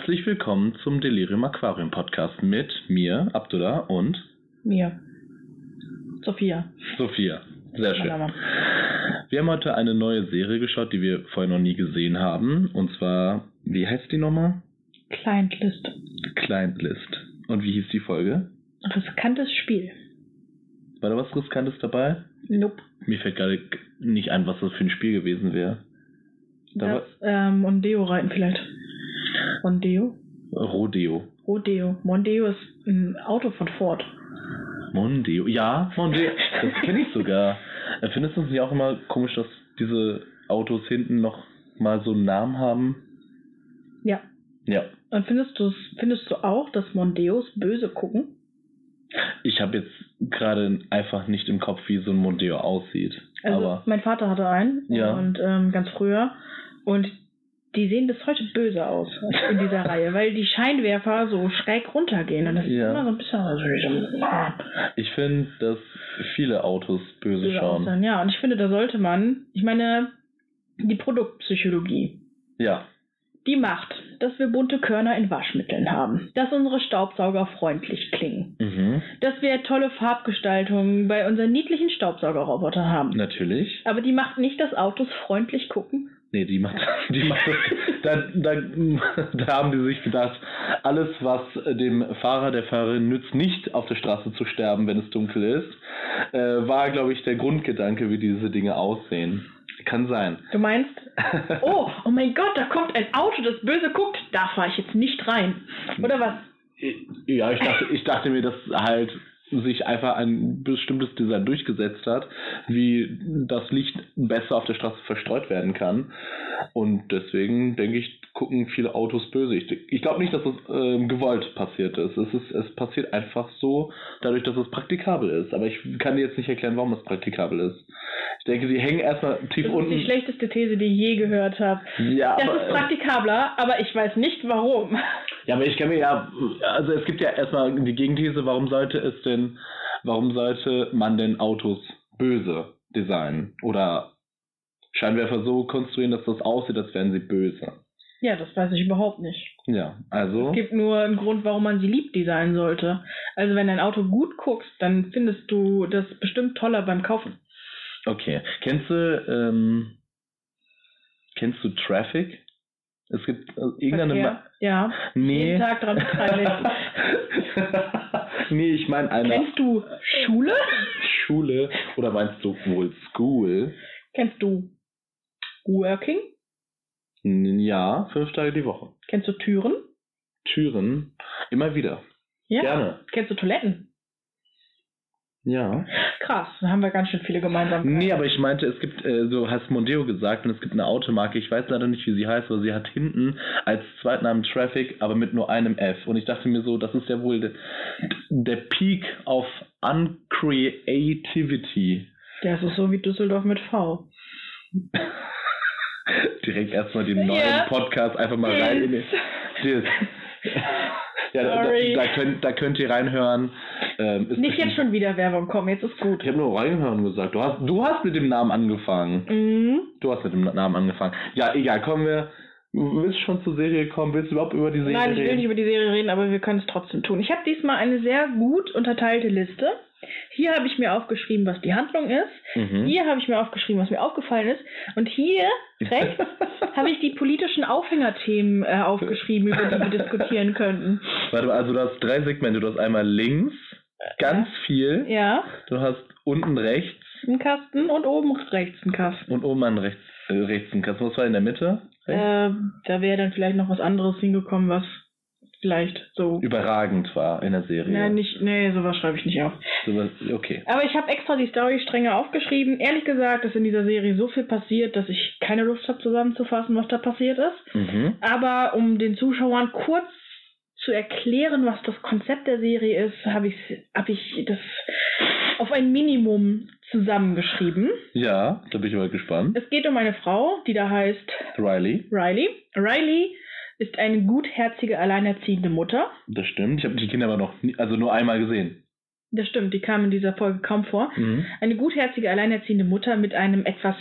Herzlich willkommen zum Delirium Aquarium Podcast mit mir, Abdullah und Mir. Sophia. Sophia. Sehr schön. Wir haben heute eine neue Serie geschaut, die wir vorher noch nie gesehen haben. Und zwar, wie heißt die nochmal? Client List. Client List. Und wie hieß die Folge? Riskantes Spiel. War da was Riskantes dabei? Nope. Mir fällt gerade nicht ein, was das für ein Spiel gewesen wäre. Da Das, ähm, Mondeo reiten vielleicht. Mondeo? Rodeo. Rodeo. Mondeo ist ein Auto von Ford. Mondeo. Ja, Mondeo. Das kenne ich sogar. Äh, Findest du es nicht auch immer komisch, dass diese Autos hinten noch mal so einen Namen haben? Ja. Ja. Und findest du findest du auch, dass Mondeos böse gucken? Ich habe jetzt gerade einfach nicht im Kopf, wie so ein Mondeo aussieht. Also Aber mein Vater hatte einen Ja. und ähm, ganz früher und die sehen bis heute böse aus in dieser Reihe, weil die Scheinwerfer so schräg runtergehen und das ist Ja. immer so ein bisschen also ich finde, dass viele Autos böse böse schauen. aussehen. Ja, und ich finde, da sollte man, ich meine, die Produktpsychologie, Ja. die macht, dass wir bunte Körner in Waschmitteln haben, dass unsere Staubsauger freundlich klingen, Mhm. dass wir tolle Farbgestaltungen bei unseren niedlichen Staubsaugerrobotern haben. Natürlich. Aber die macht nicht, dass Autos freundlich gucken. Nee, die macht, die macht da, da, da haben die sich gedacht, alles, was dem Fahrer, der Fahrerin nützt, nicht auf der Straße zu sterben, wenn es dunkel ist, äh, war, glaube ich, der Grundgedanke, wie diese Dinge aussehen. Kann sein. Du meinst, oh, oh mein Gott, da kommt ein Auto, das böse guckt, da fahre ich jetzt nicht rein. Oder was? Ja, ich dachte, ich dachte mir, dass halt sich einfach ein bestimmtes Design durchgesetzt hat, wie das Licht besser auf der Straße verstreut werden kann. Und deswegen denke ich, gucken viele Autos böse. Ich, glaube nicht, dass es ähm, gewollt passiert ist. Es ist. Es passiert einfach so, dadurch, dass es praktikabel ist. Aber ich kann dir jetzt nicht erklären, warum es praktikabel ist. Ich denke, sie hängen erstmal tief Das ist unten. die schlechteste These, die ich je gehört habe. ja, Das aber, ist praktikabler, aber ich weiß nicht warum. Ja, aber ich kann mir ja, also es gibt ja erstmal die Gegenthese, warum sollte es denn, warum sollte man denn Autos böse designen oder Scheinwerfer so konstruieren, dass das aussieht, als wären sie böse? Ja, das weiß ich überhaupt nicht. Ja, also, Es gibt nur einen Grund, warum man sie lieb designen sollte. Also wenn ein Auto gut guckst, dann findest du das bestimmt toller beim Kaufen. okay. Kennst du, ähm, kennst du Traffic? Es gibt äh, irgendeine, Verkehr. Ma Ja. nee. Jeden Tag dran beteiligt. nee, ich meine eine Kennst du Schule? Schule oder meinst du wohl School? Kennst du Working? Ja, fünf Tage die Woche. Kennst du Türen? Türen, immer wieder. Ja. Gerne. Kennst du Toiletten? Ja. Krass, da haben wir ganz schön viele gemeinsam. Nee, aber ich meinte, es gibt, äh, so hast Mondeo gesagt, und es gibt eine Automarke, ich weiß leider nicht, wie sie heißt, aber sie hat hinten als Zweitnamen Traffic, aber mit nur einem F. Und ich dachte mir so, das ist ja wohl de, der Peak of Uncreativity. Das ist so wie Düsseldorf mit V. Direkt erstmal den neuen Ja. Podcast einfach mal rein in den. den- Ja, da, da, könnt, da könnt ihr reinhören. Ähm, ist Nicht jetzt schon wieder Werbung, komm, jetzt ist gut. Ich habe nur reinhören gesagt. Du hast, du hast mit dem Namen angefangen. Mhm. Du hast mit dem Namen angefangen. Ja, egal, kommen wir. Willst du schon zur Serie kommen? Willst du überhaupt über die Serie Nein, ich will reden? nicht über die Serie reden, aber wir können es trotzdem tun. Ich habe diesmal eine sehr gut unterteilte Liste. Hier habe ich mir aufgeschrieben, was die Handlung ist. Mhm. Hier habe ich mir aufgeschrieben, was mir aufgefallen ist. Und hier rechts habe ich die politischen Aufhängerthemen äh, aufgeschrieben, über die wir diskutieren könnten. Warte mal, also du hast drei Segmente. Du hast einmal links ganz viel. Ja, Du hast unten rechts ein Kasten und oben rechts ein Kasten. und oben an rechts, rechts ein Kasten. Was war in der Mitte? Äh, da wäre dann vielleicht noch was anderes hingekommen, was vielleicht so. Überragend war in der Serie. Nein, nicht, nee, sowas schreibe ich nicht auf. So was- okay. Aber ich habe extra die Storystränge aufgeschrieben. Ehrlich gesagt ist in dieser Serie so viel passiert, dass ich keine Lust habe zusammenzufassen, was da passiert ist. Mhm. Aber um den Zuschauern kurz zu erklären, was das Konzept der Serie ist, habe ich, hab ich das auf ein Minimum zusammengeschrieben. Ja, da bin ich mal gespannt. Es geht um eine Frau, die da heißt Riley, Riley. Riley ist eine gutherzige, alleinerziehende Mutter. das stimmt. Ich habe die Kinder aber noch nie, also nur einmal gesehen. Das stimmt, die kam in dieser Folge kaum vor. Mhm. Eine gutherzige, alleinerziehende Mutter mit einem etwas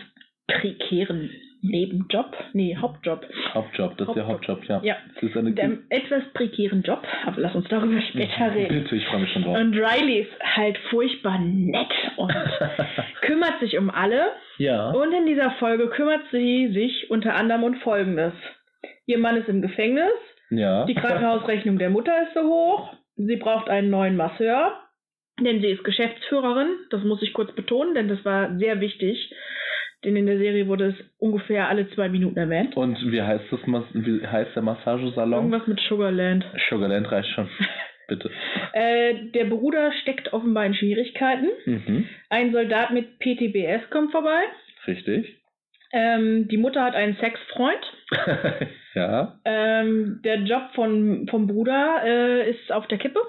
prekären Nebenjob, nee, Hauptjob. Hauptjob, das ist der Hauptjob, ja. Ja. Das ist eine Mit einem etwas prekären Job, aber lass uns darüber später reden. Bitte, ich freue mich schon drauf. Und Riley ist halt furchtbar nett und kümmert sich um alle. ja. Und in dieser Folge kümmert sie sich unter anderem um Folgendes. Ihr Mann ist im Gefängnis, ja. die Krankenhausrechnung der Mutter ist so hoch, sie braucht einen neuen Masseur, denn sie ist Geschäftsführerin. Das muss ich kurz betonen, denn das war sehr wichtig. Denn in der Serie wurde es ungefähr alle zwei Minuten erwähnt. Und wie heißt das, wie heißt der Massagesalon? Irgendwas mit Sugarland. Sugarland reicht schon. Bitte. Äh, der Bruder steckt offenbar in Schwierigkeiten. Mhm. Ein Soldat mit PTBS kommt vorbei. Richtig. Ähm, die Mutter hat einen Sexfreund. ja. Ähm, der Job von, vom Bruder äh, ist auf der Kippe.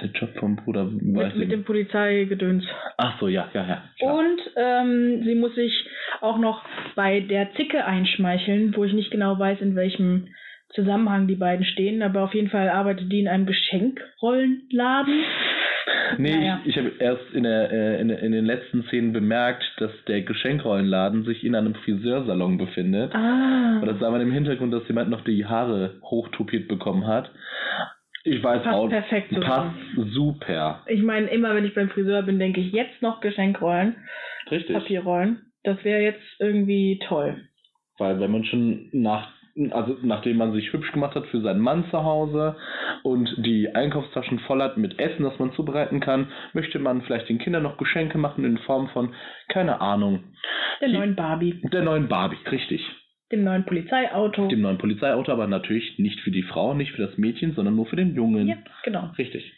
Der Job vom Bruder weiß Mit, mit dem. Polizeigedöns. Ach so, ja, ja, ja. Klar. Und ähm, sie muss sich auch noch bei der Zicke einschmeicheln, wo ich nicht genau weiß, in welchem Zusammenhang die beiden stehen, aber auf jeden Fall arbeitet die in einem Geschenkrollenladen. Nee, Naja. ich, ich habe erst in, der, äh, in, in den letzten Szenen bemerkt, dass der Geschenkrollenladen sich in einem Friseursalon befindet. Ah. Und das sah man im Hintergrund, dass jemand noch die Haare hochtopiert bekommen hat. Ich weiß Passt auch, perfekt zusammen. passt super. Ich meine, immer wenn ich beim Friseur bin, denke ich jetzt noch Geschenkrollen, Richtig. Papierrollen. Das wäre jetzt irgendwie toll. Weil wenn man schon nach, also nachdem man sich hübsch gemacht hat für seinen Mann zu Hause und die Einkaufstaschen voll hat mit Essen, das man zubereiten kann, möchte man vielleicht den Kindern noch Geschenke machen in Form von, keine Ahnung, Der Die- neuen Barbie, der neuen Barbie, richtig. Dem neuen Polizeiauto. Dem neuen Polizeiauto, aber natürlich nicht für die Frau, nicht für das Mädchen, sondern nur für den Jungen. ja, genau. Richtig.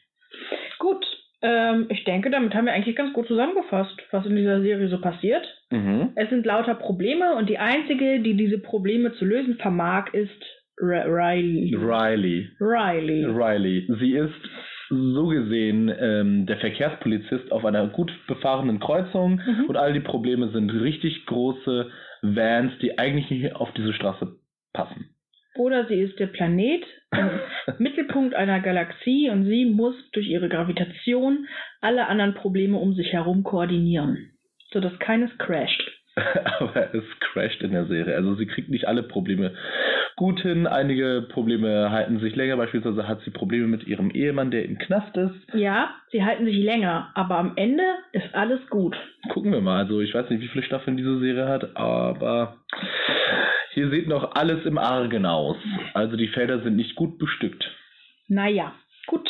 Gut. Ähm, ich denke, damit haben wir eigentlich ganz gut zusammengefasst, was in dieser Serie so passiert. Mhm. Es sind lauter Probleme und die einzige, die diese Probleme zu lösen vermag, ist R Riley. Riley. Riley. Riley. Sie ist so gesehen ähm, der Verkehrspolizist auf einer gut befahrenen Kreuzung Mhm. und all die Probleme sind richtig große Vans, die eigentlich nicht auf diese Straße passen. Oder sie ist der Planet Mittelpunkt einer Galaxie und sie muss durch ihre Gravitation alle anderen Probleme um sich herum koordinieren, sodass keines crasht. Aber es crasht in der Serie. Also sie kriegt nicht alle Probleme gut hin. Einige Probleme halten sich länger. Beispielsweise hat sie Probleme mit ihrem Ehemann, der im Knast ist. Ja, sie halten sich länger, aber am Ende ist alles gut. Gucken wir mal. Also ich weiß nicht, wie viele Staffeln diese Serie hat, aber hier sieht noch alles im Argen aus. Also die Felder sind nicht gut bestückt. Naja, gut.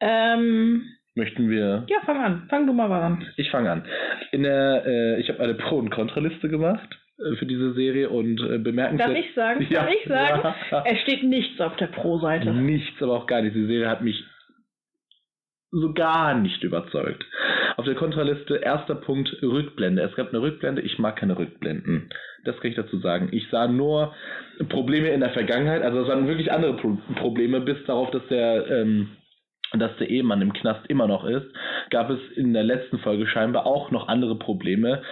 Ähm, Möchten wir. ja, fang an. Fang du mal an. Ich fange an. In der, äh, ich habe eine Pro- und Kontraliste gemacht äh, für diese Serie und äh, bemerkenswert. Darf ich sagen? Ja. Darf ich sagen? Es steht nichts auf der Pro-Seite. Nichts, aber auch gar nicht. Die Serie hat mich so gar nicht überzeugt. Auf der Kontraliste, erster Punkt, Rückblende. Es gab eine Rückblende, ich mag keine Rückblenden. Das kann ich dazu sagen. Ich sah nur Probleme in der Vergangenheit, also es waren wirklich andere Pro Probleme, bis darauf, dass der, ähm, dass der Ehemann im Knast immer noch ist, gab es in der letzten Folge scheinbar auch noch andere Probleme,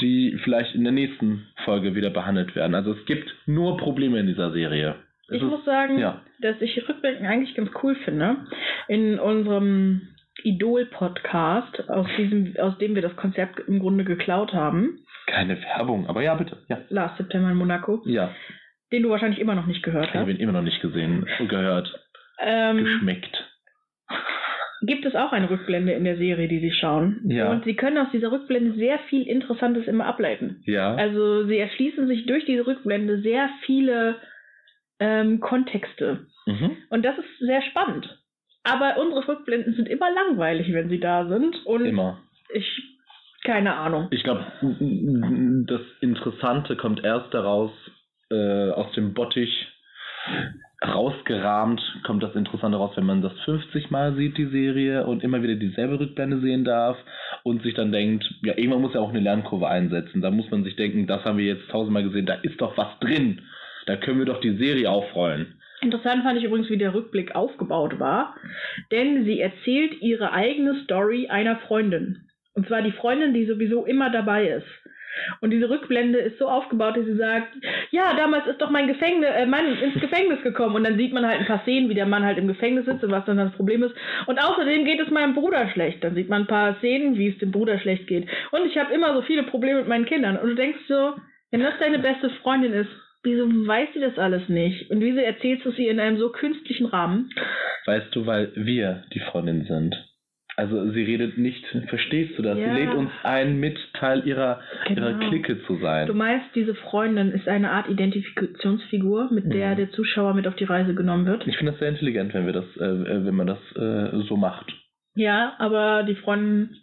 die vielleicht in der nächsten Folge wieder behandelt werden. Also es gibt nur Probleme in dieser Serie. Es Ich ist- muss sagen, ja. dass ich Rückblicken eigentlich ganz cool finde. In unserem Idol-Podcast, aus, diesem, aus dem wir das Konzept im Grunde geklaut haben, Keine Werbung, aber ja, bitte. Ja. Last September in Monaco, Ja, den du wahrscheinlich immer noch nicht gehört ich habe hast, ihn immer noch nicht gesehen gehört. ähm, Geschmeckt. Gibt es auch eine Rückblende in der Serie, die sie schauen. Ja. Und sie können aus dieser Rückblende sehr viel Interessantes immer ableiten. Ja. Also sie erschließen sich durch diese Rückblende sehr viele ähm, Kontexte. mhm. Und das ist sehr spannend. Aber unsere Rückblenden sind immer langweilig, wenn sie da sind. Und Immer. ich, keine Ahnung. Ich glaube, das Interessante kommt erst daraus, äh, aus dem Bottich rausgerahmt, kommt das Interessante raus, wenn man das 50 Mal sieht, die Serie, und immer wieder dieselbe Rückblende sehen darf und sich dann denkt, ja, irgendwann muss ja auch eine Lernkurve einsetzen. Da muss man sich denken, das haben wir jetzt tausendmal gesehen, da ist doch was drin. Da können wir doch die Serie aufrollen. Interessant fand ich übrigens, wie der Rückblick aufgebaut war. Denn sie erzählt ihre eigene Story einer Freundin. Und zwar die Freundin, die sowieso immer dabei ist. Und diese Rückblende ist so aufgebaut, dass sie sagt, ja, damals ist doch mein Gefängnis, äh, Mann ins Gefängnis gekommen. Und dann sieht man halt ein paar Szenen, wie der Mann halt im Gefängnis sitzt und was dann das Problem ist. Und außerdem geht es meinem Bruder schlecht. Dann sieht man ein paar Szenen, wie es dem Bruder schlecht geht. Und ich habe immer so viele Probleme mit meinen Kindern. Und du denkst so, Wenn das deine beste Freundin ist, wieso weiß sie das alles nicht? Und wieso erzählst du ihr in einem so künstlichen Rahmen? Weißt du, weil wir die Freundin sind. Also sie redet nicht, verstehst du das? Ja. Sie lädt uns ein, mit Teil ihrer, ihrer Genau. Clique zu sein. Du meinst, diese Freundin ist eine Art Identifikationsfigur, mit der Mhm. der Zuschauer mit auf die Reise genommen wird? Ich finde das sehr intelligent, wenn wir das, äh, äh, wenn man das äh, so macht. Ja, aber die Freundin.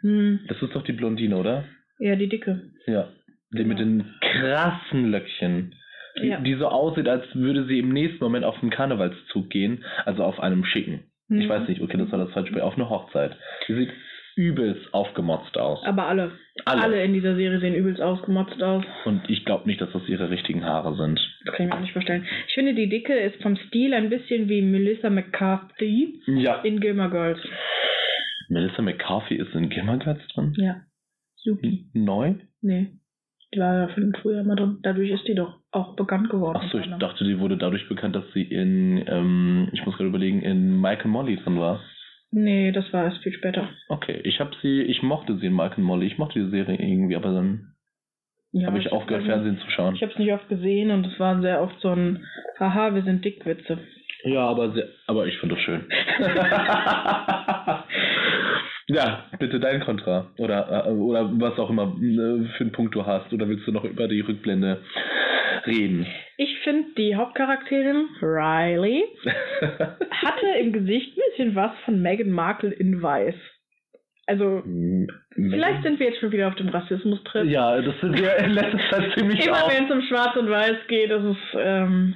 Hm, Das ist doch die Blondine, oder? ja, die Dicke. Ja. Die Genau. mit den krassen Löckchen. Die, Ja. die so aussieht, als würde sie im nächsten Moment auf einen Karnevalszug gehen, also auf einem schicken. Ich Hm. weiß nicht, okay, das war das falsche Spiel, auf eine Hochzeit. Die sieht übelst aufgemotzt aus. Aber alle. Alle. alle. in dieser Serie sehen übelst ausgemotzt aus. Und ich glaube nicht, dass das ihre richtigen Haare sind. Das kann ich mir auch nicht vorstellen. Ich finde, die Dicke ist vom Stil ein bisschen wie Melissa McCarthy Ja. in Gilmore Girls. Melissa McCarthy ist in Gilmore Girls drin? Ja. Supi. Neu? Nee. Die war ja schon früher mal drin. Dadurch ist die doch auch bekannt geworden. Achso, ich dachte, die wurde dadurch bekannt, dass sie in, ähm, ich muss gerade überlegen, in Mike and Molly drin war. Nee, das war erst viel später. Okay, ich habe sie, ich mochte sie in Mike and Molly, ich mochte die Serie irgendwie, aber dann Ja, habe ich aufgehört, hab's- Fernsehen zu schauen. Ich habe es nicht oft gesehen und es war sehr oft so ein Haha, wir sind Dickwitze. Ja, aber sehr, aber ich finde das schön. ja, bitte dein Kontra. Oder, äh, oder was auch immer äh, für einen Punkt du hast. Oder willst du noch über die Rückblende reden? Ich finde, die Hauptcharakterin, Riley, hatte im Gesicht ein bisschen was von Meghan Markle in Weiß. Also, vielleicht sind wir jetzt schon wieder auf dem Rassismus-Trip. Ja, das sind wir in letzter Zeit ziemlich Immer wenn es um Schwarz und Weiß geht, ist es ähm,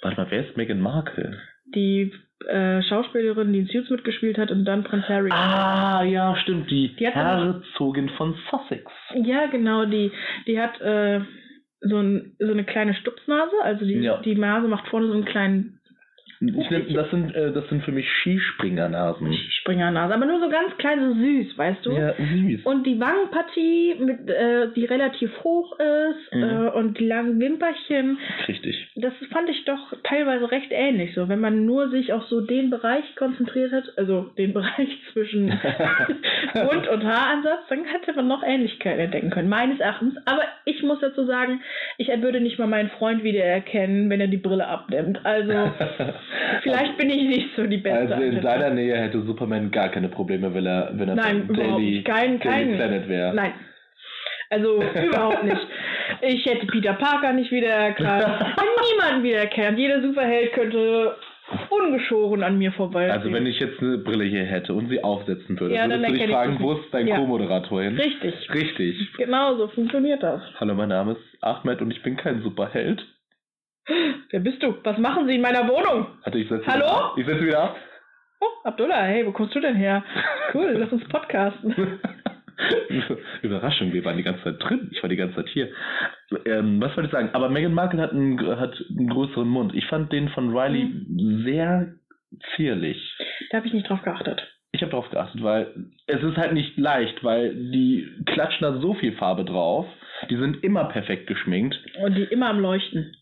Warte mal, wer ist Meghan Markle? die äh, Schauspielerin, die in Suits mitgespielt hat und dann Prince Harry. Ah, ja, stimmt, die, Die Herzogin von Sussex. Ja, genau, die, die hat äh, so, ein, so eine kleine Stupsnase, also die, Ja. die Nase macht vorne so einen kleinen Nehm, das, sind, äh, das sind für mich Skispringernasen. Springernase, aber nur so ganz klein, so süß, weißt du? Ja, süß. Und die Wangenpartie, mit, äh, die relativ hoch ist Mhm. äh, und die langen Wimperchen, Richtig. das fand ich doch teilweise recht ähnlich. So, wenn man nur sich auf so den Bereich konzentriert hat, also den Bereich zwischen Mund- und Haaransatz, dann hätte man noch Ähnlichkeiten entdecken können, meines Erachtens. Aber ich muss dazu sagen, ich würde nicht mal meinen Freund wiedererkennen, wenn er die Brille abnimmt. Also vielleicht bin ich nicht so die Beste. Also in deiner Nähe hätte Superman gar keine Probleme, wenn er, wenn er Nein, Daily. Kein, Daily kein, Planet wäre. Nein. Also überhaupt nicht. Ich hätte Peter Parker nicht wiedererkannt. Niemanden wiedererkannt. Jeder Superheld könnte ungeschoren an mir vorbei. Also wenn ich jetzt eine Brille hier hätte und sie aufsetzen würde, Ja, dann würdest du dich fragen, wo ist dein Ja. Co-Moderator hin? Richtig. Richtig. Genau so funktioniert das. Hallo, mein Name ist Ahmed und ich bin kein Superheld. Wer bist du? Was machen Sie in meiner Wohnung? Warte, ich setze Hallo? Wieder. Ich setze wieder ab. Oh, Abdullah, hey, wo kommst du denn her? Cool, lass uns podcasten. Überraschung, wir waren die ganze Zeit drin. Ich war die ganze Zeit hier. Ähm, was wollte ich sagen? Aber Meghan Markle hat einen, hat einen größeren Mund. Ich fand den von Riley Mhm. sehr zierlich. Da habe ich nicht drauf geachtet. Ich habe darauf geachtet, weil es ist halt nicht leicht, weil die klatschen da so viel Farbe drauf. Die sind immer perfekt geschminkt, Und die immer am Leuchten.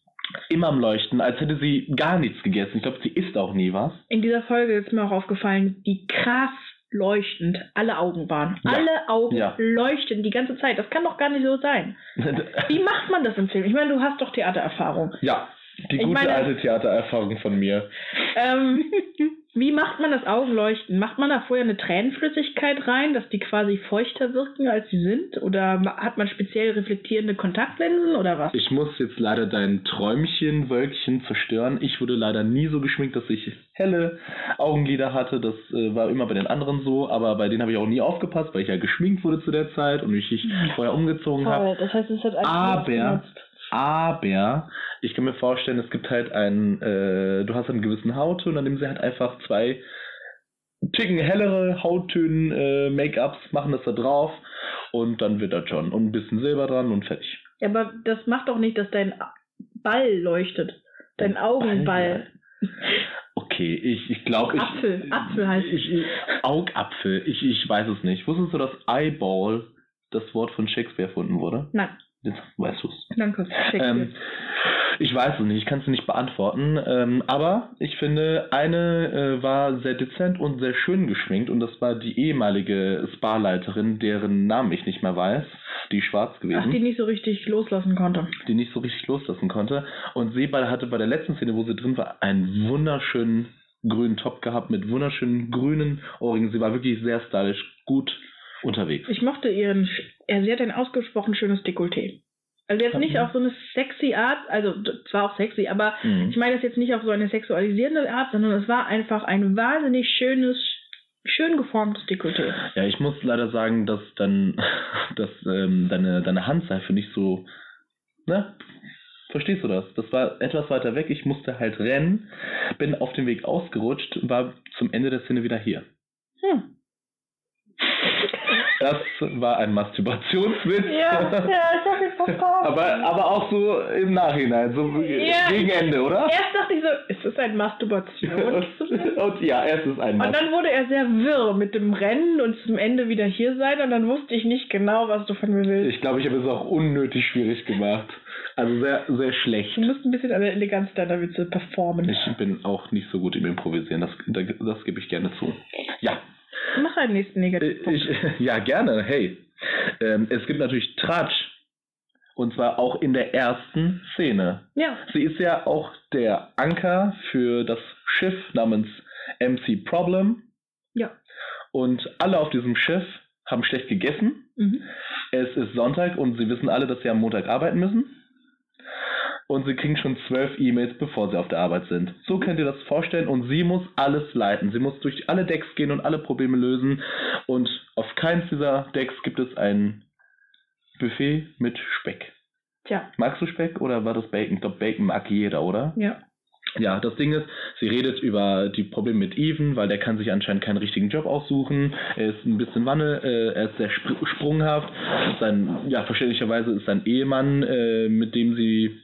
Immer am Leuchten, als hätte sie gar nichts gegessen. Ich glaube, sie isst auch nie was. In dieser Folge ist mir auch aufgefallen, wie krass leuchtend alle Augen waren. Ja. Alle Augen Ja. leuchten die ganze Zeit. Das kann doch gar nicht so sein. Wie macht man das im Film? Ich meine, du hast doch Theatererfahrung. ja, die Ich gute meine- alte Theatererfahrung von mir. Ähm, wie macht man das Augenleuchten? Macht man da vorher eine Tränenflüssigkeit rein, dass die quasi feuchter wirken, als sie sind? Oder hat man speziell reflektierende Kontaktlinsen oder was? Ich muss jetzt leider dein Träumchenwölkchen zerstören. Ich wurde leider nie so geschminkt, dass ich helle Augenlider hatte. Das äh, war immer bei den anderen so, aber bei denen habe ich auch nie aufgepasst, weil ich ja geschminkt wurde zu der Zeit und ich mich vorher umgezogen habe. Das heißt, es hat Aber-. Aber ich kann mir vorstellen, es gibt halt einen, äh, du hast einen gewissen Hautton, dann nehmen sie halt einfach zwei Ticken hellere Hauttönen, äh, Make-ups, machen das da drauf und dann wird das schon. Und ein bisschen Silber dran und fertig. Ja, aber das macht doch nicht, dass dein Ball leuchtet. Dein Augenball. Okay, ich, ich glaube, ich. Apfel, Apfel heißt ich, ich, Augapfel, ich, ich weiß es nicht. Wusstest du, dass Eyeball das Wort von Shakespeare erfunden wurde? Nein, Jetzt weißt du es. danke. Ähm, Ich weiß es nicht, ich kann es nicht beantworten. Ähm, aber ich finde, eine äh, war sehr dezent und sehr schön geschminkt und das war die ehemalige Spa-Leiterin, deren Namen ich nicht mehr weiß. Die schwarz gewesen. Ach, die nicht so richtig loslassen konnte. die nicht so richtig loslassen konnte. Und sie bei- hatte bei der letzten Szene, wo sie drin war, einen wunderschönen grünen Top gehabt mit wunderschönen grünen Ohrringen. Sie war wirklich sehr stylisch, gut unterwegs. Ich mochte ihren, ja, sie hat ein ausgesprochen schönes Dekolleté. Also jetzt nicht auf so eine sexy Art, also zwar auch sexy, aber Mhm. ich meine das jetzt nicht auf so eine sexualisierende Art, sondern es war einfach ein wahnsinnig schönes, schön geformtes Dekolleté. Ja, ich muss leider sagen, dass dann dass, ähm, deine, deine Handseife nicht so. Ne? Verstehst du das? Das war etwas weiter weg. Ich musste halt rennen, bin auf dem Weg ausgerutscht, war zum Ende der Szene wieder hier. Hm. Das war ein Masturbationswitz. Ja, ja, ich hab ihn verstanden. aber, aber auch so im Nachhinein, so Ja. gegen Ende, oder? Erst dachte ich so, ist das ein Masturbation? und ja, es ist ein Und dann wurde er sehr wirr mit dem Rennen und zum Ende wieder hier sein und dann wusste ich nicht genau, was du von mir willst. Ich glaube, ich habe es auch unnötig schwierig gemacht. Also sehr, sehr schlecht. Du musst ein bisschen an der Eleganz deiner Witze performen. Ich bin auch nicht so gut im Improvisieren, das, das gebe ich gerne zu. Ja, Mach einen nächsten äh, Negativpunkt. ich, ja gerne. Hey, ähm, es gibt natürlich Tratsch. Und zwar auch in der ersten Szene. Ja. Sie ist ja auch der Anker für das Schiff namens MC Problem. Ja. Und alle auf diesem Schiff haben schlecht gegessen. Mhm. Es ist Sonntag und sie wissen alle, dass sie am Montag arbeiten müssen. Und sie kriegen schon zwölf E-Mails, bevor sie auf der Arbeit sind. So könnt ihr das vorstellen. Und sie muss alles leiten. Sie muss durch alle Decks gehen und alle Probleme lösen. Und auf keins dieser Decks gibt es ein Buffet mit Speck. Tja, Magst du Speck oder war das Bacon? Ich glaube, Bacon mag jeder, oder? ja. Ja, das Ding ist, sie redet über die Probleme mit Even, weil der kann sich anscheinend keinen richtigen Job aussuchen. Er ist ein bisschen Wanne, äh, er ist sehr spr sprunghaft. Sein, ja, verständlicherweise ist sein Ehemann, äh, mit dem sie,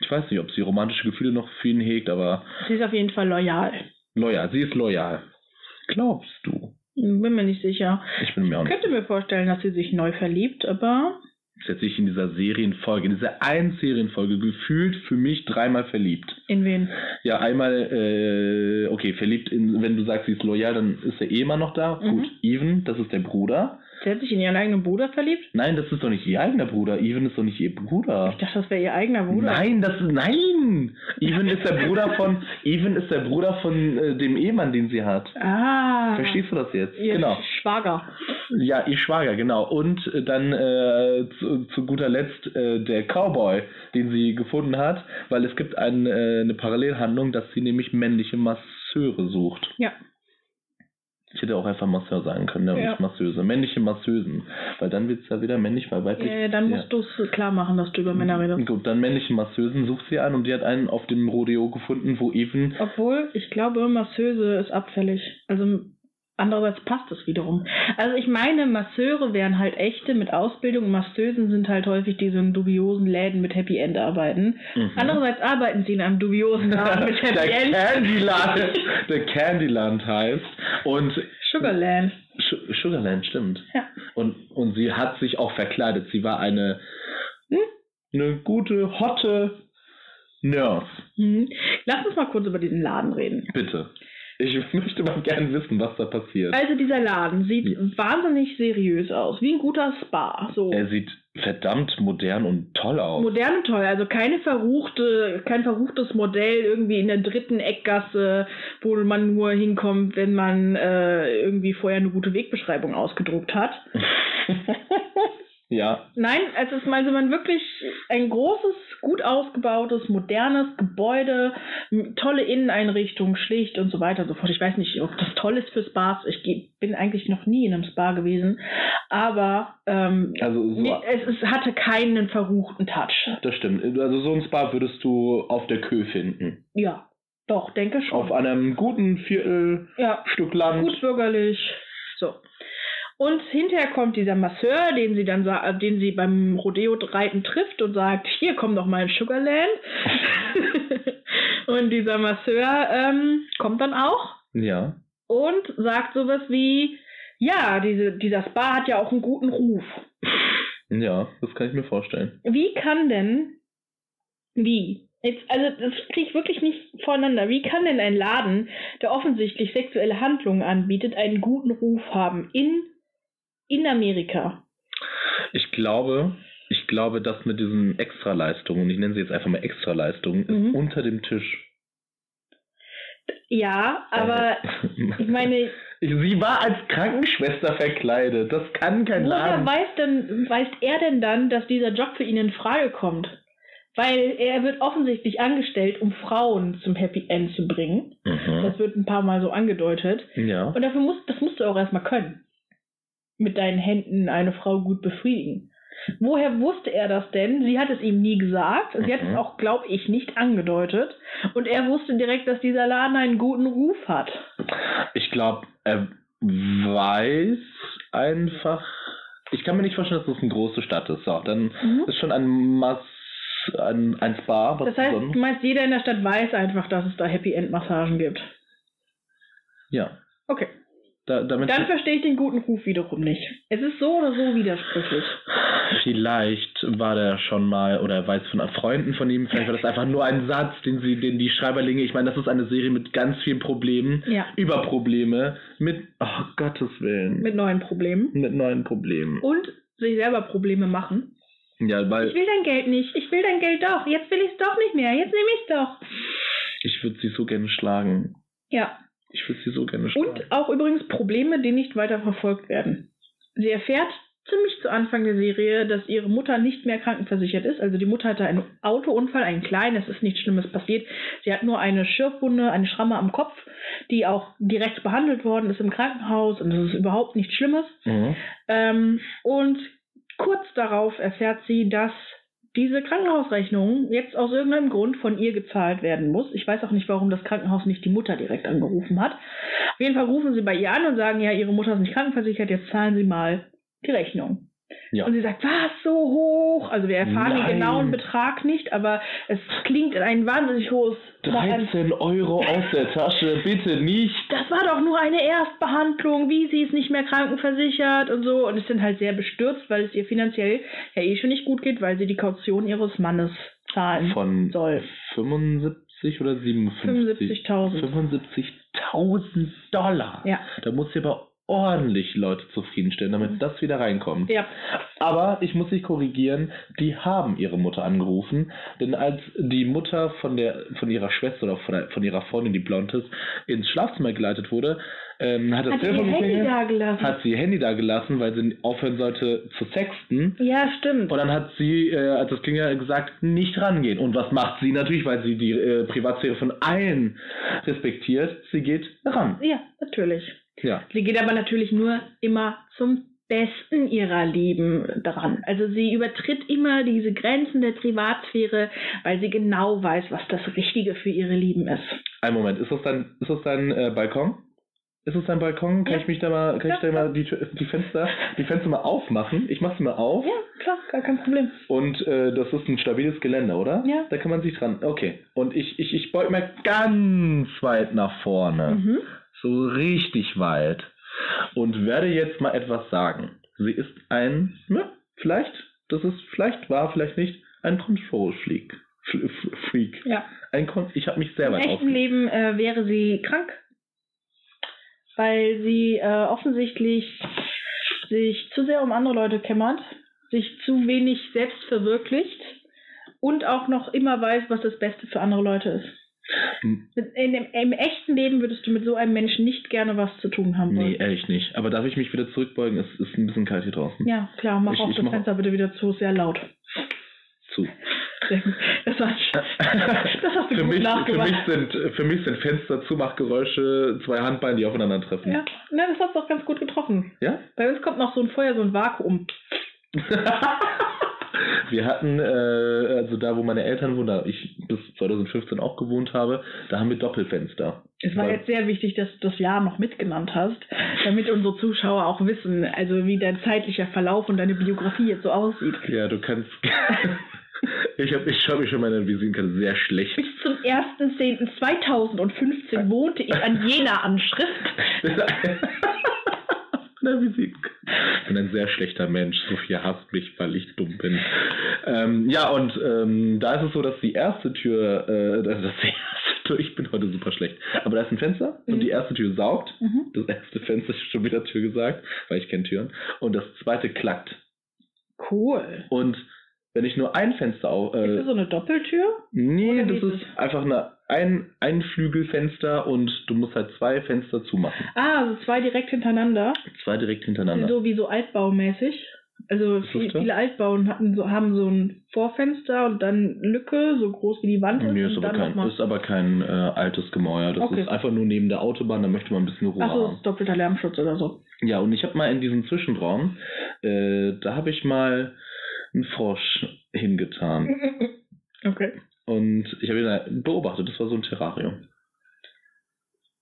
ich weiß nicht, ob sie romantische Gefühle noch für ihn hegt, aber Sie ist auf jeden Fall loyal. loyal, sie ist loyal. Glaubst du? Bin mir nicht sicher. Ich bin mir auch Ich nicht. könnte mir vorstellen, dass sie sich neu verliebt, aber Sie hat sich in dieser Serienfolge, in dieser einen Serienfolge gefühlt für mich dreimal verliebt. in wen? Ja, einmal, äh, okay, verliebt in, wenn du sagst, sie ist loyal, dann ist der Ehemann noch da. Mhm. Gut, Even, das ist der Bruder. Sie hat sich in ihren eigenen Bruder verliebt? Nein, das ist doch nicht ihr eigener Bruder. Even ist doch nicht ihr Bruder. Ich dachte, das wäre ihr eigener Bruder. Nein, das nein. Even ist der Bruder von Even ist der Bruder von äh, dem Ehemann, den sie hat. Ah. Verstehst du das jetzt? Ihr Genau. Schwager. Ja, ihr Schwager, genau. Und äh, dann äh, zu, zu guter Letzt äh, der Cowboy, den sie gefunden hat, weil es gibt ein, äh, eine Parallelhandlung, dass sie nämlich männliche Masseure sucht. Ja. Ich hätte auch einfach Masseur sagen können, ja, Ja. nicht Masseuse. Männliche Masseusen. Weil dann wird es ja wieder männlich, weil weiblich. Äh, dann musst du es klar machen, dass du über Männer redest. Gut, dann männliche Masseusen sucht sie an und die hat einen auf dem Rodeo gefunden, wo Even. Obwohl, ich glaube, Masseuse ist abfällig. Also andererseits passt es wiederum. Also ich meine, Masseure wären halt echte mit Ausbildung und Masseusen sind halt häufig die so in dubiosen Läden mit Happy End arbeiten. Mhm. Andererseits arbeiten sie in einem dubiosen Laden mit Happy der End. Candyland, der Candyland heißt. Und Sugarland. Sugarland, stimmt. Ja. Und, und sie hat sich auch verkleidet. Sie war eine, hm, eine gute, hotte Nurse. Hm. Lass uns mal kurz über diesen Laden reden. Bitte. Ich möchte mal gern wissen, was da passiert. Also dieser Laden sieht wahnsinnig seriös aus, wie ein guter Spa. So. Er sieht verdammt modern und toll aus. Modern und teuer, also keine verruchte, kein verruchtes Modell irgendwie in der dritten Eckgasse, wo man nur hinkommt, wenn man äh, irgendwie vorher eine gute Wegbeschreibung ausgedruckt hat. ja, Nein, es ist also man wirklich ein großes, gut ausgebautes, modernes Gebäude, tolle Inneneinrichtung, schlicht und so weiter und so fort. Ich weiß nicht, ob das toll ist für Spas. Ich bin eigentlich noch nie in einem Spa gewesen, aber ähm, also so, es, es hatte keinen verruchten Touch. das stimmt. Also so ein Spa würdest du auf der Kö finden. Ja, doch, denke schon. Auf einem guten Viertelstück ja, Land. gut bürgerlich. So. Und hinterher kommt dieser Masseur, den sie dann äh, den sie beim Rodeo-Reiten trifft und sagt, hier komm doch mal in Sugarland. und dieser Masseur ähm, kommt dann auch Ja. und sagt sowas wie, ja, diese, dieser Spa hat ja auch einen guten Ruf. Ja, das kann ich mir vorstellen. Wie kann denn Wie? Jetzt, also das kriege ich wirklich nicht voneinander. Wie kann denn ein Laden, der offensichtlich sexuelle Handlungen anbietet, einen guten Ruf haben in, in Amerika? Ich glaube, ich glaube, dass mit diesen Extraleistungen, ich nenne sie jetzt einfach mal Extraleistungen, Mhm. ist unter dem Tisch. Ja, aber ich meine, Sie war als Krankenschwester verkleidet. Das kann kein woher weiß, denn, weiß er denn dann, dass dieser Job für ihn in Frage kommt? Weil er wird offensichtlich angestellt, um Frauen zum Happy End zu bringen. Mhm. Das wird ein paar Mal so angedeutet. Ja. Und dafür musst, das musst du auch erstmal können. Mit deinen Händen eine Frau gut befriedigen. Woher wusste er das denn? Sie hat es ihm nie gesagt. Sie hat Mhm. es auch, glaube ich, nicht angedeutet. Und er wusste direkt, dass dieser Laden einen guten Ruf hat. Ich glaube, er weiß einfach. Ich kann mir nicht vorstellen, dass das eine große Stadt ist. So, dann Mhm. ist schon ein Mass, ein, ein Spa, Das heißt, du meinst, jeder in der Stadt weiß einfach, dass es da Happy End Massagen gibt. Ja. Okay. Da, Dann verstehe ich den guten Ruf wiederum nicht. Es ist so oder so widersprüchlich. Vielleicht war der schon mal oder er weiß von Freunden von ihm, vielleicht war das einfach nur ein Satz, den sie, den die Schreiberlinge, ich meine, das ist eine Serie mit ganz vielen Problemen, Ja. über Probleme, mit, oh Gottes Willen, mit, Mit neuen Problemen. neuen Problemen. Und sich selber Probleme machen. Ja, Ich weil will dein Geld nicht. Ich will dein Geld doch. Jetzt will ich es doch nicht mehr. Jetzt nehme ich es doch. ich würde sie so gerne schlagen. Ja. Ich würde sie so gerne schlagen. Und auch übrigens Probleme, die nicht weiter verfolgt werden. Sie erfährt ziemlich zu Anfang der Serie, dass ihre Mutter nicht mehr krankenversichert ist. Also die Mutter hatte einen Autounfall, einen kleinen, es ist nichts Schlimmes passiert. Sie hat nur eine Schürfwunde, eine Schramme am Kopf, die auch direkt behandelt worden ist im Krankenhaus und das ist überhaupt nichts Schlimmes. Mhm. Ähm, und kurz darauf erfährt sie, dass diese Krankenhausrechnung jetzt aus irgendeinem Grund von ihr gezahlt werden muss. Ich weiß auch nicht, warum das Krankenhaus nicht die Mutter direkt angerufen hat. Auf jeden Fall rufen sie bei ihr an und sagen, ja, ihre Mutter ist nicht krankenversichert, jetzt zahlen sie mal die Rechnung. Ja. Und sie sagt, was, so hoch? Also wir erfahren Nein. den genauen Betrag nicht, aber es klingt in ein wahnsinnig hohes... nach einem- 13 Euro aus der Tasche, bitte nicht. das war doch nur eine Erstbehandlung, wie sie ist nicht mehr krankenversichert und so. Und es sind halt sehr bestürzt, weil es ihr finanziell ja eh schon nicht gut geht, weil sie die Kaution ihres Mannes zahlen Von soll. 75 oder 57? 75.000. 75.000 Dollar. Ja. Da muss sie aber ordentlich Leute zufriedenstellen, damit das wieder reinkommt. Ja. Aber ich muss dich korrigieren, die haben ihre Mutter angerufen, denn als die Mutter von der von ihrer Schwester oder von, der, von ihrer Freundin, die blond ist, ins Schlafzimmer geleitet wurde, ähm, hat das Hat Telefon Handy geklingelt, da gelassen? hat sie ihr Handy da gelassen, weil sie aufhören sollte zu sexten. Ja, stimmt. Und dann hat sie, äh, als das klingelt, gesagt, nicht rangehen. Und was macht sie natürlich, weil sie die äh, Privatsphäre von allen respektiert? Sie geht ran. Ja, natürlich. Ja. Sie geht aber natürlich nur immer zum Besten ihrer Lieben dran. Also sie übertritt immer diese Grenzen der Privatsphäre, weil sie genau weiß, was das Richtige für ihre Lieben ist. Ein Moment, ist das dein, ist das dein äh, Balkon? Ist das dein Balkon? Kann Ja. ich mich da mal, kann Ja, ich da mal die, die Fenster, die Fenster mal aufmachen? Ich mache sie mal auf. Ja, klar, gar kein Problem. Und äh, das ist ein stabiles Geländer, oder? Ja. Da kann man sich dran. Okay. Und ich, ich, ich beug mal ganz weit nach vorne. Mhm. So richtig weit. Und werde jetzt mal etwas sagen. Sie ist ein, ja, vielleicht, das ist, vielleicht war, vielleicht nicht, ein Control Freak. Freak. Ja. Ein Kon ich habe mich sehr Im echten Leben äh, wäre sie krank, weil sie äh, offensichtlich sich zu sehr um andere Leute kümmert, sich zu wenig selbst verwirklicht und auch noch immer weiß, was das Beste für andere Leute ist. In dem, Im echten Leben würdest du mit so einem Menschen nicht gerne was zu tun haben wollen. Nee, ehrlich nicht. Aber darf ich mich wieder zurückbeugen? Es ist ein bisschen kalt hier draußen. Ja, klar, mach Ich- auch ich das mach- Fenster bitte wieder zu, sehr laut. Zu. Das, war, das hast du für, mich, für, nachgemacht. mich sind, für mich sind Fensterzumachgeräusche zwei Handbeine, die aufeinandertreffen. Ja, na, das hast du auch ganz gut getroffen. ja? Bei uns kommt noch so ein Feuer, so ein Vakuum. Wir hatten, äh, also da, wo meine Eltern wohnen, da ich bis 2015 auch gewohnt habe, da haben wir Doppelfenster. Es war Weil- jetzt sehr wichtig, dass du das Jahr noch mitgenannt hast, damit unsere Zuschauer auch wissen, also wie dein zeitlicher Verlauf und deine Biografie jetzt so aussieht. Ja, du kannst. ich habe ich schau mich schon meine Visitenkarte sehr schlecht. Bis zum 1.10.2015 wohnte ich an jener Anschrift. Eine Visitenkarte. Ich bin ein sehr schlechter Mensch. Sophia hasst mich, weil ich dumm bin. Ähm, Ähm, ja, und ähm, da ist es so, dass die erste Tür, äh, das ist die erste Tür, ich bin heute super schlecht, aber da ist ein Fenster Mhm. und die erste Tür saugt. Mhm. Das erste Fenster ist schon wieder Tür gesagt, weil ich kenne Türen. Und das zweite klackt. Cool. Und wenn ich nur ein Fenster auf. ist Äh, das so eine Doppeltür? nee, das ist ist einfach eine, ein, ein Flügelfenster und du musst halt zwei Fenster zumachen. Ah, also zwei direkt hintereinander. Zwei direkt hintereinander. So wie so altbaumäßig. Also ist viel, das? viele Altbauen hatten so, haben so ein Vorfenster und dann Lücke, so groß wie die Wand ist. Nee, ist und aber dann kein, ist aber kein äh, altes Gemäuer. Das Okay. ist einfach nur neben der Autobahn, da möchte man ein bisschen Ruhe Achso, haben. ist doppelter Lärmschutz oder so. Ja, und ich habe mal in diesem Zwischenraum, äh, da habe ich mal einen Frosch hingetan. Okay. Und ich habe ihn da beobachtet, das war so ein Terrarium.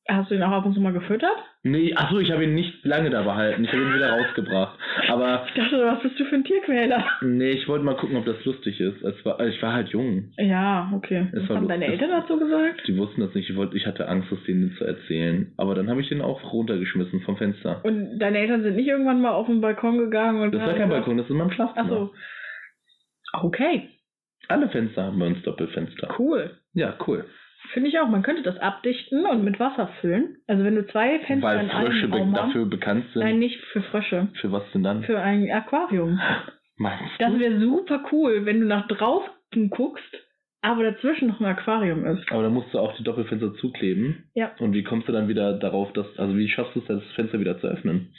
Hast du ihn auch ab und zu mal gefüttert? Nee, achso, ich habe ihn nicht lange da behalten. Ich habe ihn wieder rausgebracht. Aber Ich dachte, was bist du für ein Tierquäler? nee, ich wollte mal gucken, ob das lustig ist. Es war, ich war halt jung. Ja, okay. Es Was haben deine Eltern dazu gesagt? Die wussten das nicht. Ich, wollte, ich hatte Angst, das denen zu erzählen. Aber dann habe ich den auch runtergeschmissen vom Fenster. Und deine Eltern sind nicht irgendwann mal auf den Balkon gegangen und Das war kein Balkon, das ist in meinem Schlafzimmer. Achso. Okay, Alle Fenster haben bei uns Doppelfenster. cool. Ja, cool. Finde ich auch. Man könnte das abdichten und mit Wasser füllen. Also wenn du zwei Fenster Weil in Frösche einem be- Raum hast. dafür bekannt sind. Nein, nicht für Frösche. Für was denn dann? Für ein Aquarium. Meinst Das du? wäre super cool, wenn du nach draußen guckst, aber dazwischen noch ein Aquarium ist. Aber dann musst du auch die Doppelfenster zukleben. Ja. Und wie kommst du dann wieder darauf, dass, also wie schaffst du es, das Fenster wieder zu öffnen?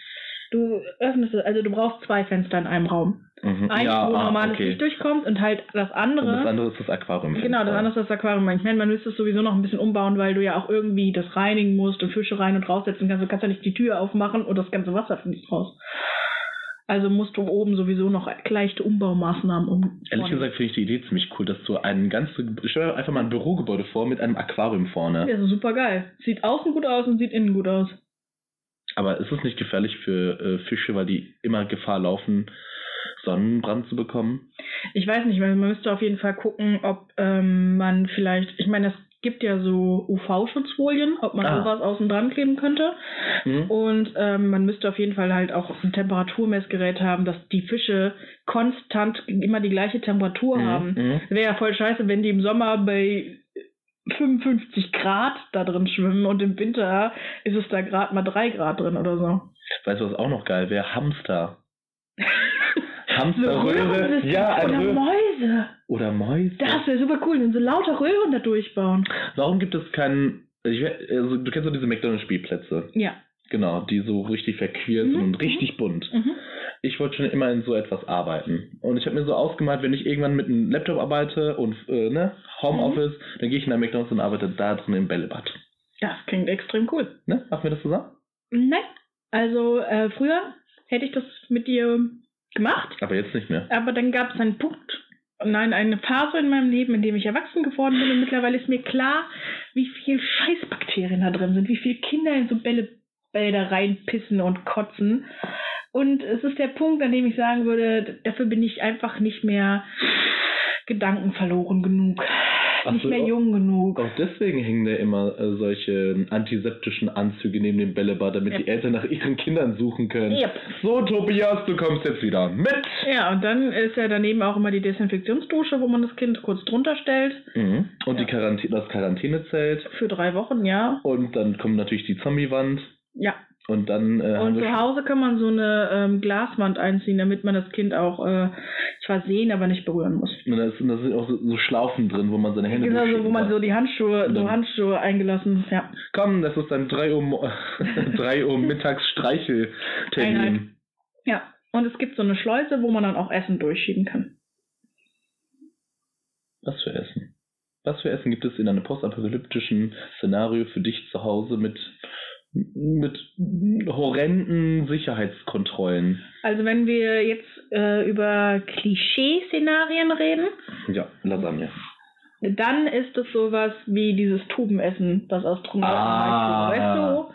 Du öffnest es, also du brauchst zwei Fenster in einem Raum. Mhm. Eins, ja, wo ah, normales okay. Licht durchkommt und halt das andere. Und das andere ist das Aquarium. Genau, das andere ist das Aquarium. Ich meine, man müsste es sowieso noch ein bisschen umbauen, weil du ja auch irgendwie das reinigen musst und Fische rein und raussetzen kannst. Du kannst ja nicht die Tür aufmachen und das ganze Wasser fließt raus. Also musst du oben sowieso noch leichte Umbaumaßnahmen um. Ehrlich gesagt finde ich die Idee ziemlich cool, dass du ein ganzes, stell dir einfach mal ein Bürogebäude vor mit einem Aquarium vorne. Ja, das ist super geil. Sieht außen gut aus und sieht innen gut aus. Aber ist es nicht gefährlich für äh, Fische, weil die immer Gefahr laufen, Sonnenbrand zu bekommen? Ich weiß nicht, man müsste auf jeden Fall gucken, ob ähm, man vielleicht, ich meine, es gibt ja so UV-Schutzfolien, ob man Ah. sowas außen dran kleben könnte. Hm? Und ähm, man müsste auf jeden Fall halt auch ein Temperaturmessgerät haben, dass die Fische konstant immer die gleiche Temperatur Mhm, haben. mhm. Wäre ja voll scheiße, wenn die im Sommer bei 55 Grad da drin schwimmen und im Winter ist es da gerade mal 3 Grad drin oder so. Weißt du, was auch noch geil wäre? Hamster. Hamsterröhre. Ja, oder Röhre. Mäuse. Oder Mäuse. Das wäre super cool, wenn so lauter Röhren da durchbauen. Warum gibt es keinen. Also, du kennst doch diese McDonalds-Spielplätze. Ja. Genau, die so richtig verquirlt sind Mhm, und richtig bunt. Mhm. Ich wollte schon immer in so etwas arbeiten. Und ich habe mir so ausgemalt, wenn ich irgendwann mit einem Laptop arbeite und äh, ne, Homeoffice, Mhm. dann gehe ich nach McDonalds und arbeite da drin im Bällebad. Das klingt extrem cool. Ne? Machen wir das zusammen? Nein. Also äh, früher hätte ich das mit dir gemacht, Aber jetzt nicht mehr. aber dann gab es einen Punkt, nein, eine Phase in meinem Leben, in dem ich erwachsen geworden bin und mittlerweile ist mir klar, wie viel Scheißbakterien da drin sind, wie viele Kinder in so Bällebäder reinpissen und kotzen. Und es ist der Punkt, an dem ich sagen würde, dafür bin ich einfach nicht mehr gedankenverloren genug. Ach nicht so, mehr auch- jung genug. Auch deswegen hängen da immer äh, solche antiseptischen Anzüge neben dem Bällebad, damit Ja. die Eltern nach ihren Kindern suchen können. Yep. So, Tobias, du kommst jetzt wieder mit. Ja, und dann ist ja daneben auch immer die Desinfektionsdusche, wo man das Kind kurz drunter stellt. Mhm. Und Ja. die Quarantä das Quarantänezelt. Für drei Wochen, ja. Und dann kommt natürlich die Zombiewand. Ja. Und dann äh, Und zu Hause kann man so eine ähm, Glaswand einziehen, damit man das Kind auch äh, zwar sehen, aber nicht berühren muss. Und da, ist, da sind auch so, so Schlaufen drin, wo man seine Hände Genau, so, wo man so die Handschuhe, so Handschuhe eingelassen, ja. Komm, das ist dann 3 Uhr, mo- 3 Uhr mittags Streicheltermin. Ja. Und es gibt so eine Schleuse, wo man dann auch Essen durchschieben kann. Was für Essen? Was für Essen gibt es in einem postapokalyptischen Szenario für dich zu Hause mit, mit horrenden Sicherheitskontrollen? Also wenn wir jetzt äh, über Klischee-Szenarien reden, Ja, Lasagne. dann ist es sowas wie dieses Tubenessen, das Astronauten Ah. Weißt?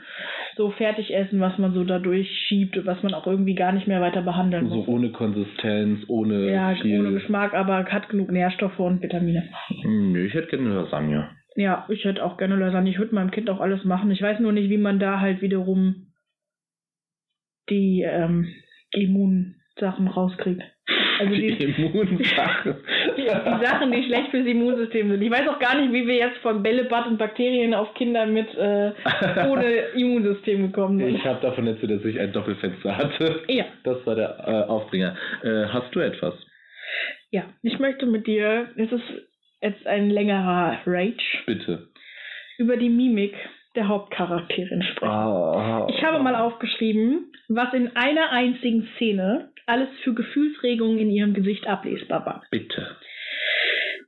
So Fertigessen, was man so da durchschiebt, was man auch irgendwie gar nicht mehr weiter behandeln So muss. ohne Konsistenz, ohne Ja, viel. ohne Geschmack, aber hat genug Nährstoffe und Vitamine. Hm, Nö, ich hätte gerne Lasagne. Ja, ich hätte auch gerne Lasagne. Ich würde meinem Kind auch alles machen. Ich weiß nur nicht, wie man da halt wiederum die ähm, Immunsachen rauskriegt. Also die, die, Immunsachen. die, die Sachen, die schlecht fürs Immunsystem sind. Ich weiß auch gar nicht, wie wir jetzt von Bällebad und Bakterien auf Kinder mit äh, ohne Immunsystem gekommen sind. Ich habe davon erzählt, dass ich ein Doppelfenster hatte. Ja. Das war der äh, Aufbringer. Äh, hast du etwas? Ja, ich möchte mit dir, es ist jetzt ein längerer Rage, Bitte. über die Mimik der Hauptcharakterin sprechen. Oh. Ich habe mal aufgeschrieben, was in einer einzigen Szene alles für Gefühlsregungen in ihrem Gesicht ablesbar war. Bitte.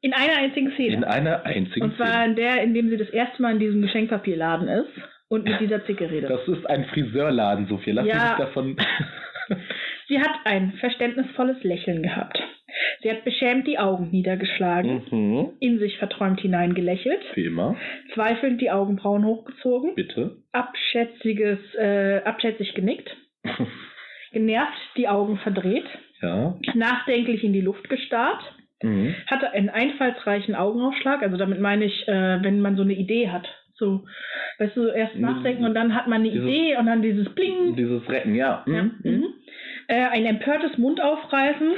In einer einzigen Szene. In einer einzigen Und zwar Szene. in der, in dem sie das erste Mal in diesem Geschenkpapierladen ist und mit dieser Zicke redet. Das ist ein Friseurladen, Sophia. Lass Ja. mich nicht davon. Sie hat ein verständnisvolles Lächeln gehabt. Sie hat beschämt die Augen niedergeschlagen, mhm. in sich verträumt hineingelächelt, Wie immer. zweifelnd die Augenbrauen hochgezogen, Bitte. abschätziges, äh, abschätzig genickt, genervt die Augen verdreht, ja. nachdenklich in die Luft gestarrt, Mhm. hatte einen einfallsreichen Augenaufschlag, also damit meine ich, äh, wenn man so eine Idee hat. So, weißt du, so erst Mhm. nachdenken und dann hat man eine Dieses- Idee und dann dieses Bling. Dieses Recken, ja. Ja, Mhm. mhm. Äh, ein empörtes Mundaufreißen,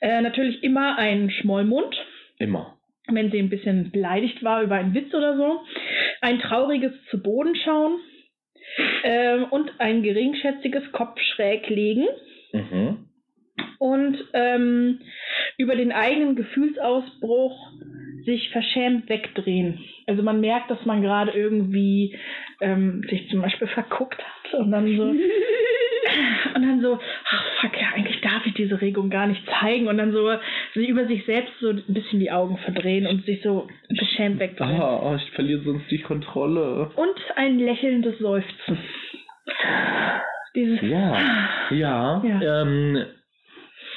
äh, natürlich immer ein Schmollmund, Immer. wenn sie ein bisschen beleidigt war über einen Witz oder so, ein trauriges zu Boden schauen ähm, und ein geringschätziges Kopf schräg legen Mhm. und ähm, über den eigenen Gefühlsausbruch sich verschämt wegdrehen. Also man merkt, dass man gerade irgendwie ähm, sich zum Beispiel verguckt hat und dann so und dann so, ach fuck, ja, eigentlich darf ich diese Regung gar nicht zeigen und dann so sie über sich selbst so ein bisschen die Augen verdrehen und sich so beschämt wegdrehen. Ah, oh, ich verliere sonst die Kontrolle. Und ein lächelndes Seufzen. Dieses Ja, ja. Ja. Ähm,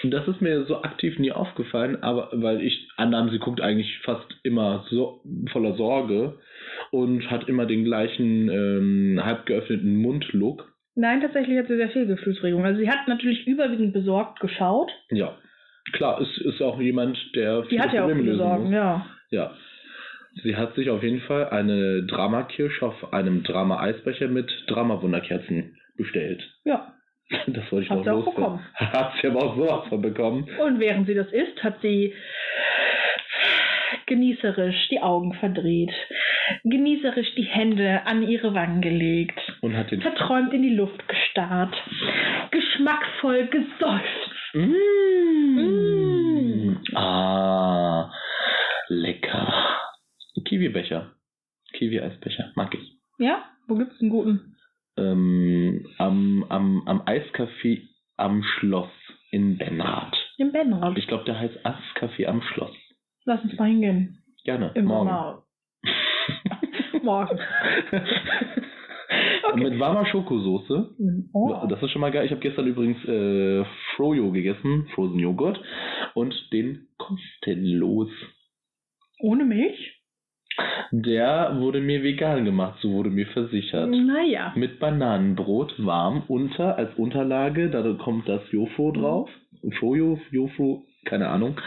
das ist mir so aktiv nie aufgefallen, aber weil ich annahm, sie guckt eigentlich fast immer so voller Sorge und hat immer den gleichen ähm, halb geöffneten Mundlook. Nein, tatsächlich hat sie sehr viel Gefühlsregung. Also sie hat natürlich überwiegend besorgt geschaut. Ja, klar, es ist auch jemand, der Die hat ja auch viele Sorgen, ja. Ja. Sie hat sich auf jeden Fall eine Dramakirsche auf einem Drama-Eisbecher mit Drama-Wunderkerzen bestellt. Ja. Das wollte ich Hat noch auch bekommen. Hat sie aber auch sowas von bekommen. Und während sie das isst, hat sie genießerisch die Augen verdreht, genießerisch die Hände an ihre Wangen gelegt, Und hat den verträumt in die Luft gestarrt, geschmackvoll geseufzt. Mmh. Mm. Ah, lecker. Kiwi-Becher. Kiwi-Eisbecher. Mag ich. Ja, wo gibt's einen guten? Ähm, am, am, am Eiscafé am Schloss in Benrath. Im Benrath. Ich glaube, der heißt Eiscafé am Schloss. Lass uns mal hingehen. Gerne. Im morgen. Sommer. Morgen. Okay. Mit warmer Schokosoße. Oh. Das ist schon mal geil. Ich habe gestern übrigens äh, Froyo gegessen, Frozen Joghurt, und den kostenlos. Ohne Milch? Der wurde mir vegan gemacht, so wurde mir versichert. Naja. Mit Bananenbrot warm unter als Unterlage, da kommt das Jofo drauf. Froyo, Jofo, keine Ahnung.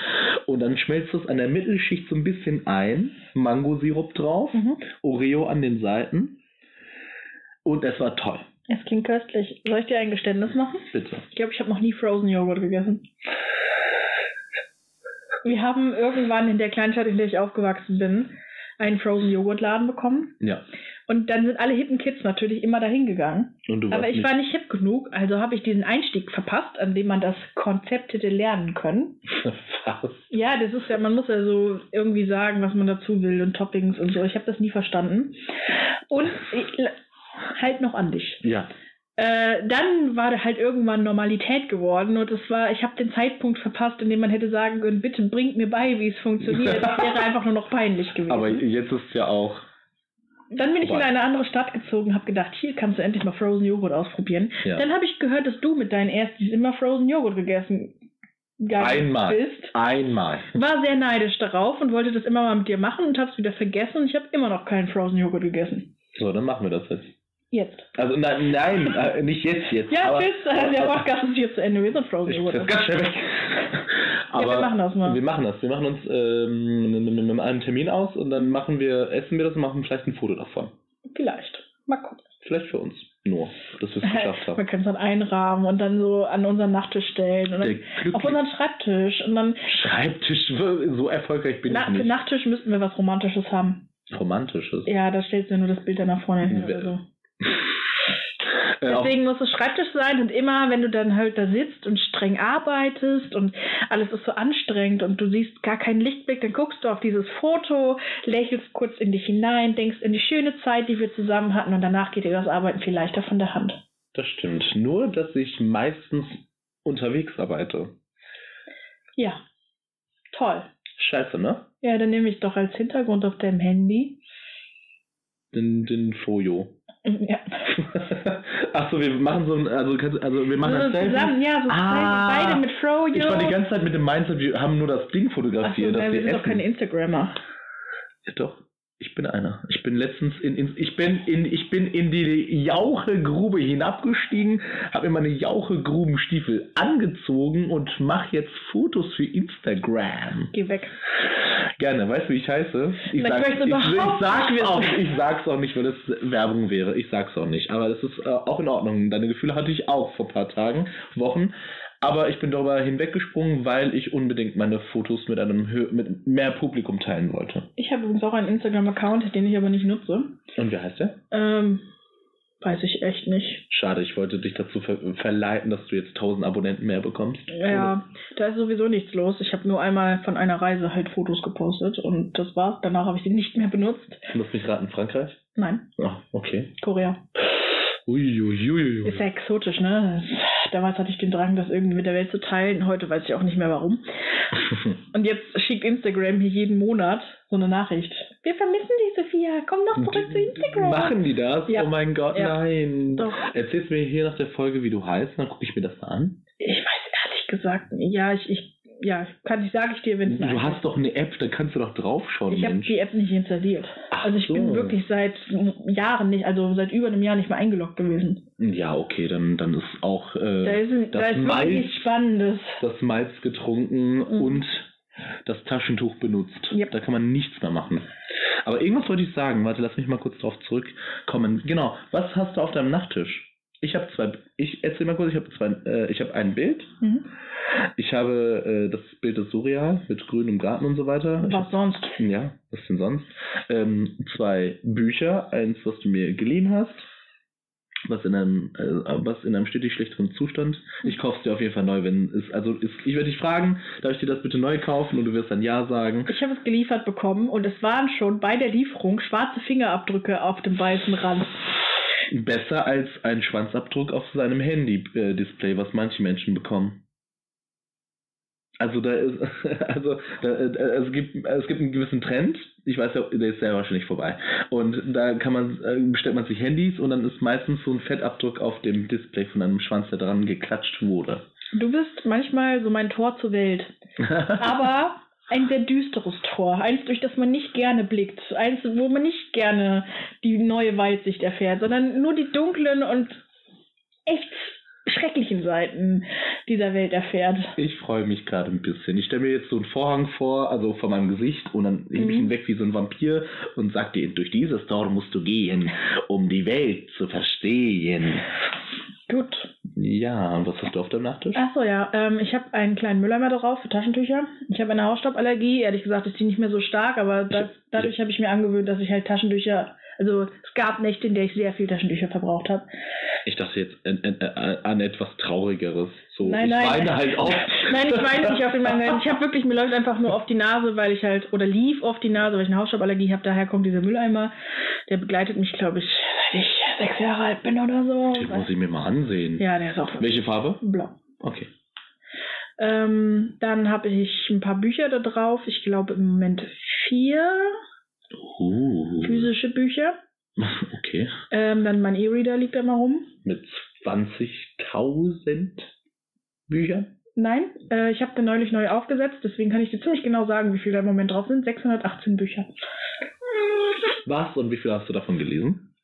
Und dann schmelzt es an der Mittelschicht so ein bisschen ein, Mangosirup drauf, Mhm. Oreo an den Seiten. Und es war toll. Es klingt köstlich. Soll ich dir ein Geständnis machen? Bitte. Ich glaube, ich habe noch nie Frozen Joghurt gegessen. Wir haben irgendwann in der Kleinstadt, in der ich aufgewachsen bin, einen Frozen Joghurt Laden bekommen. Ja. Und dann sind alle hippen Kids natürlich immer dahin gegangen. Aber ich war nicht hip genug, also habe ich diesen Einstieg verpasst, an dem man das Konzept hätte lernen können. Was? Ja, das ist ja, man muss ja so irgendwie sagen, was man dazu will und Toppings und so. Ich habe das nie verstanden. Und ich, halt noch an dich. Ja. Äh, dann war da halt irgendwann Normalität geworden und es war, ich habe den Zeitpunkt verpasst, in dem man hätte sagen können, bitte bringt mir bei, wie es funktioniert. Das wäre einfach nur noch peinlich gewesen. Aber jetzt ist ja auch. dann bin ich in eine andere Stadt gezogen, habe gedacht, hier kannst du endlich mal Frozen Joghurt ausprobieren. Ja. Dann habe ich gehört, dass du mit deinen Erstis immer Frozen Joghurt gegessen Einmal. bist. Einmal. War sehr neidisch darauf und wollte das immer mal mit dir machen und habe es wieder vergessen. Ich habe immer noch keinen Frozen Joghurt gegessen. So, dann machen wir das jetzt. Jetzt. Also nein, nein, äh, nicht jetzt, jetzt. Ja, aber, tschüss. Der Podcast ist hier zu Ende. Wir sind Ich Joghurt. jetzt ganz schnell weg. Aber wir machen das mal. Wir machen das. Wir machen uns ähm, mit, einem Termin aus und dann machen wir, essen wir das und machen vielleicht ein Foto davon. Vielleicht. Mal gucken. Vielleicht für uns. Nur. dass wir es geschafft haben. Man kann es dann einrahmen und dann so an unseren Nachttisch stellen. Und auf unseren Schreibtisch. Und dann Schreibtisch, so erfolgreich bin na, ich für nicht. Nachttisch müssten wir was Romantisches haben. Romantisches. Ja, da stellst du nur das Bild dann nach vorne hin Wer- oder so. Äh, Deswegen muss es Schreibtisch sein und immer, wenn du dann halt da sitzt und streng arbeitest und alles ist so anstrengend und du siehst gar keinen Lichtblick, dann guckst du auf dieses Foto, lächelst kurz in dich hinein, denkst in die schöne Zeit, die wir zusammen hatten und danach geht dir das Arbeiten viel leichter von der Hand. das stimmt. Nur, dass ich meistens unterwegs arbeite. Ja, toll. Scheiße, ne? Ja, dann nehme ich doch als Hintergrund auf deinem Handy. Den, den Fojo. Ja. Achso, wir machen so ein, also, also wir machen so das zusammen, ja, so Ah. beide mit Froyo. Ich war die ganze Zeit mit dem Mindset, wir haben nur das Ding Achso, fotografiert, dass nein, wir sind doch keine Instagrammer. Ja, Doch, ich bin einer. Ich bin letztens in, in ich bin in ich bin in die Jauchegrube hinabgestiegen, habe mir meine Jauchegrubenstiefel angezogen und mache jetzt Fotos für Instagram. Geh weg. Gerne, weißt du, wie ich heiße? Ich, ich sag, ich, ich, überhaupt sag's auch, ich sag's auch nicht, weil das Werbung wäre. Ich sag's auch nicht. Aber das ist äh, auch in Ordnung. Deine Gefühle hatte ich auch vor ein paar Tagen, Wochen. Aber ich bin darüber hinweggesprungen, weil ich unbedingt meine Fotos mit einem Hö mit mehr Publikum teilen wollte. Ich habe übrigens auch einen Instagram-Account, den ich aber nicht nutze. Und wie heißt der? Ähm, weiß ich echt nicht. Schade, ich wollte dich dazu ver verleiten, dass du jetzt 1000 Abonnenten mehr bekommst. Ja, da ist sowieso nichts los. Ich habe nur einmal von einer Reise halt Fotos gepostet und das war's. Danach habe ich sie nicht mehr benutzt. Lass mich raten, Frankreich? Nein, Ah, okay. Korea. Uiuiuiui. Ist ja exotisch, ne? Damals hatte ich den Drang, das irgendwie mit der Welt zu teilen. Heute weiß ich auch nicht mehr warum. Und jetzt schickt Instagram hier jeden Monat so eine Nachricht. Wir vermissen dich, Sophia. Komm doch zurück zu Instagram. Machen die das? Ja. Oh mein Gott, Ja. nein. Doch. Erzählst mir hier nach der Folge, wie du heißt, dann gucke ich mir das mal an. Ich weiß ehrlich gesagt, ja, ich, ich ja, kann ich, sage ich dir, wenn es Du hast doch eine App, da kannst du doch draufschauen, Ich habe die App nicht installiert. Ach also ich bin so. wirklich seit Jahren nicht, also seit über einem Jahr nicht mehr eingeloggt gewesen. Ja, okay, dann, dann ist auch Da äh, ist, da das ist wirklich Malz- Spannendes. das Malz getrunken Mhm. und das Taschentuch benutzt. Yep. Da kann man nichts mehr machen. Aber irgendwas wollte ich sagen. Warte, lass mich mal kurz drauf zurückkommen. Genau, was hast du auf deinem Nachttisch? Ich habe zwei, ich erzähl mal kurz, ich habe zwei, äh, ich habe ein Bild. Mhm. Ich habe äh, das Bild ist surreal mit grünem Garten und so weiter. Was sonst? Ja, was denn sonst? Ähm, zwei Bücher, eins, was du mir geliehen hast, was in einem, äh, was in einem stetig schlechteren Zustand. Ich kaufe es dir auf jeden Fall neu, wenn es, also ist, ich werde dich fragen, darf ich dir das bitte neu kaufen und du wirst dann ja sagen. Ich habe es geliefert bekommen und es waren schon bei der Lieferung schwarze Fingerabdrücke auf dem weißen Rand. Besser als ein Schwanzabdruck auf seinem Handy-Display, was manche Menschen bekommen. Also da ist, also da, äh, es gibt es gibt einen gewissen Trend. Ich weiß ja, der ist ja wahrscheinlich vorbei. Und da kann man äh, bestellt man sich Handys und dann ist meistens so ein Fettabdruck auf dem Display von einem Schwanz, der dran geklatscht wurde. Du bist manchmal so mein Tor zur Welt. Aber ein sehr düsteres Tor. Eins, durch das man nicht gerne blickt. Eins, wo man nicht gerne die neue Weitsicht erfährt, sondern nur die dunklen und echt schrecklichen Seiten dieser Welt erfährt. Ich freue mich gerade ein bisschen. Ich stelle mir jetzt so einen Vorhang vor, also vor meinem Gesicht, und dann hebe ich Mhm. ihn weg wie so ein Vampir und sag dir, durch dieses Tor musst du gehen, um die Welt zu verstehen. Gut. Ja, und was hast du auf deinem Nachttisch? Achso, ja. Ähm, ich habe einen kleinen Mülleimer drauf für Taschentücher. Ich habe eine Hausstauballergie. Ehrlich gesagt ist die nicht mehr so stark, aber das, Ich- dadurch habe ich mir angewöhnt, dass ich halt Taschentücher. Also es gab Nächte, in der ich sehr viel Taschentücher verbraucht habe. Ich dachte jetzt an, an, an etwas Traurigeres. So, Nein, ich nein. weine halt auch. Nein, ich weine nicht auf den Mangel. Ich habe wirklich, mir läuft einfach nur auf die Nase, weil ich halt, oder lief auf die Nase, weil ich eine Hausstauballergie habe. Daher kommt dieser Mülleimer. Der begleitet mich, glaube ich, seit ich sechs Jahre alt bin oder so. Den muss ich mir mal ansehen. Ja, der ist auch Welche Farbe? blau. Okay. Ähm, dann habe ich ein paar Bücher da drauf. Ich glaube im Moment vier Uh. physische Bücher. Okay. Ähm, dann mein E-Reader liegt da mal rum. Mit 20.000 Büchern? Nein, äh, ich habe den neulich neu aufgesetzt, deswegen kann ich dir ziemlich genau sagen, wie viele da im Moment drauf sind. 618 Bücher. Was und wie viel hast du davon gelesen?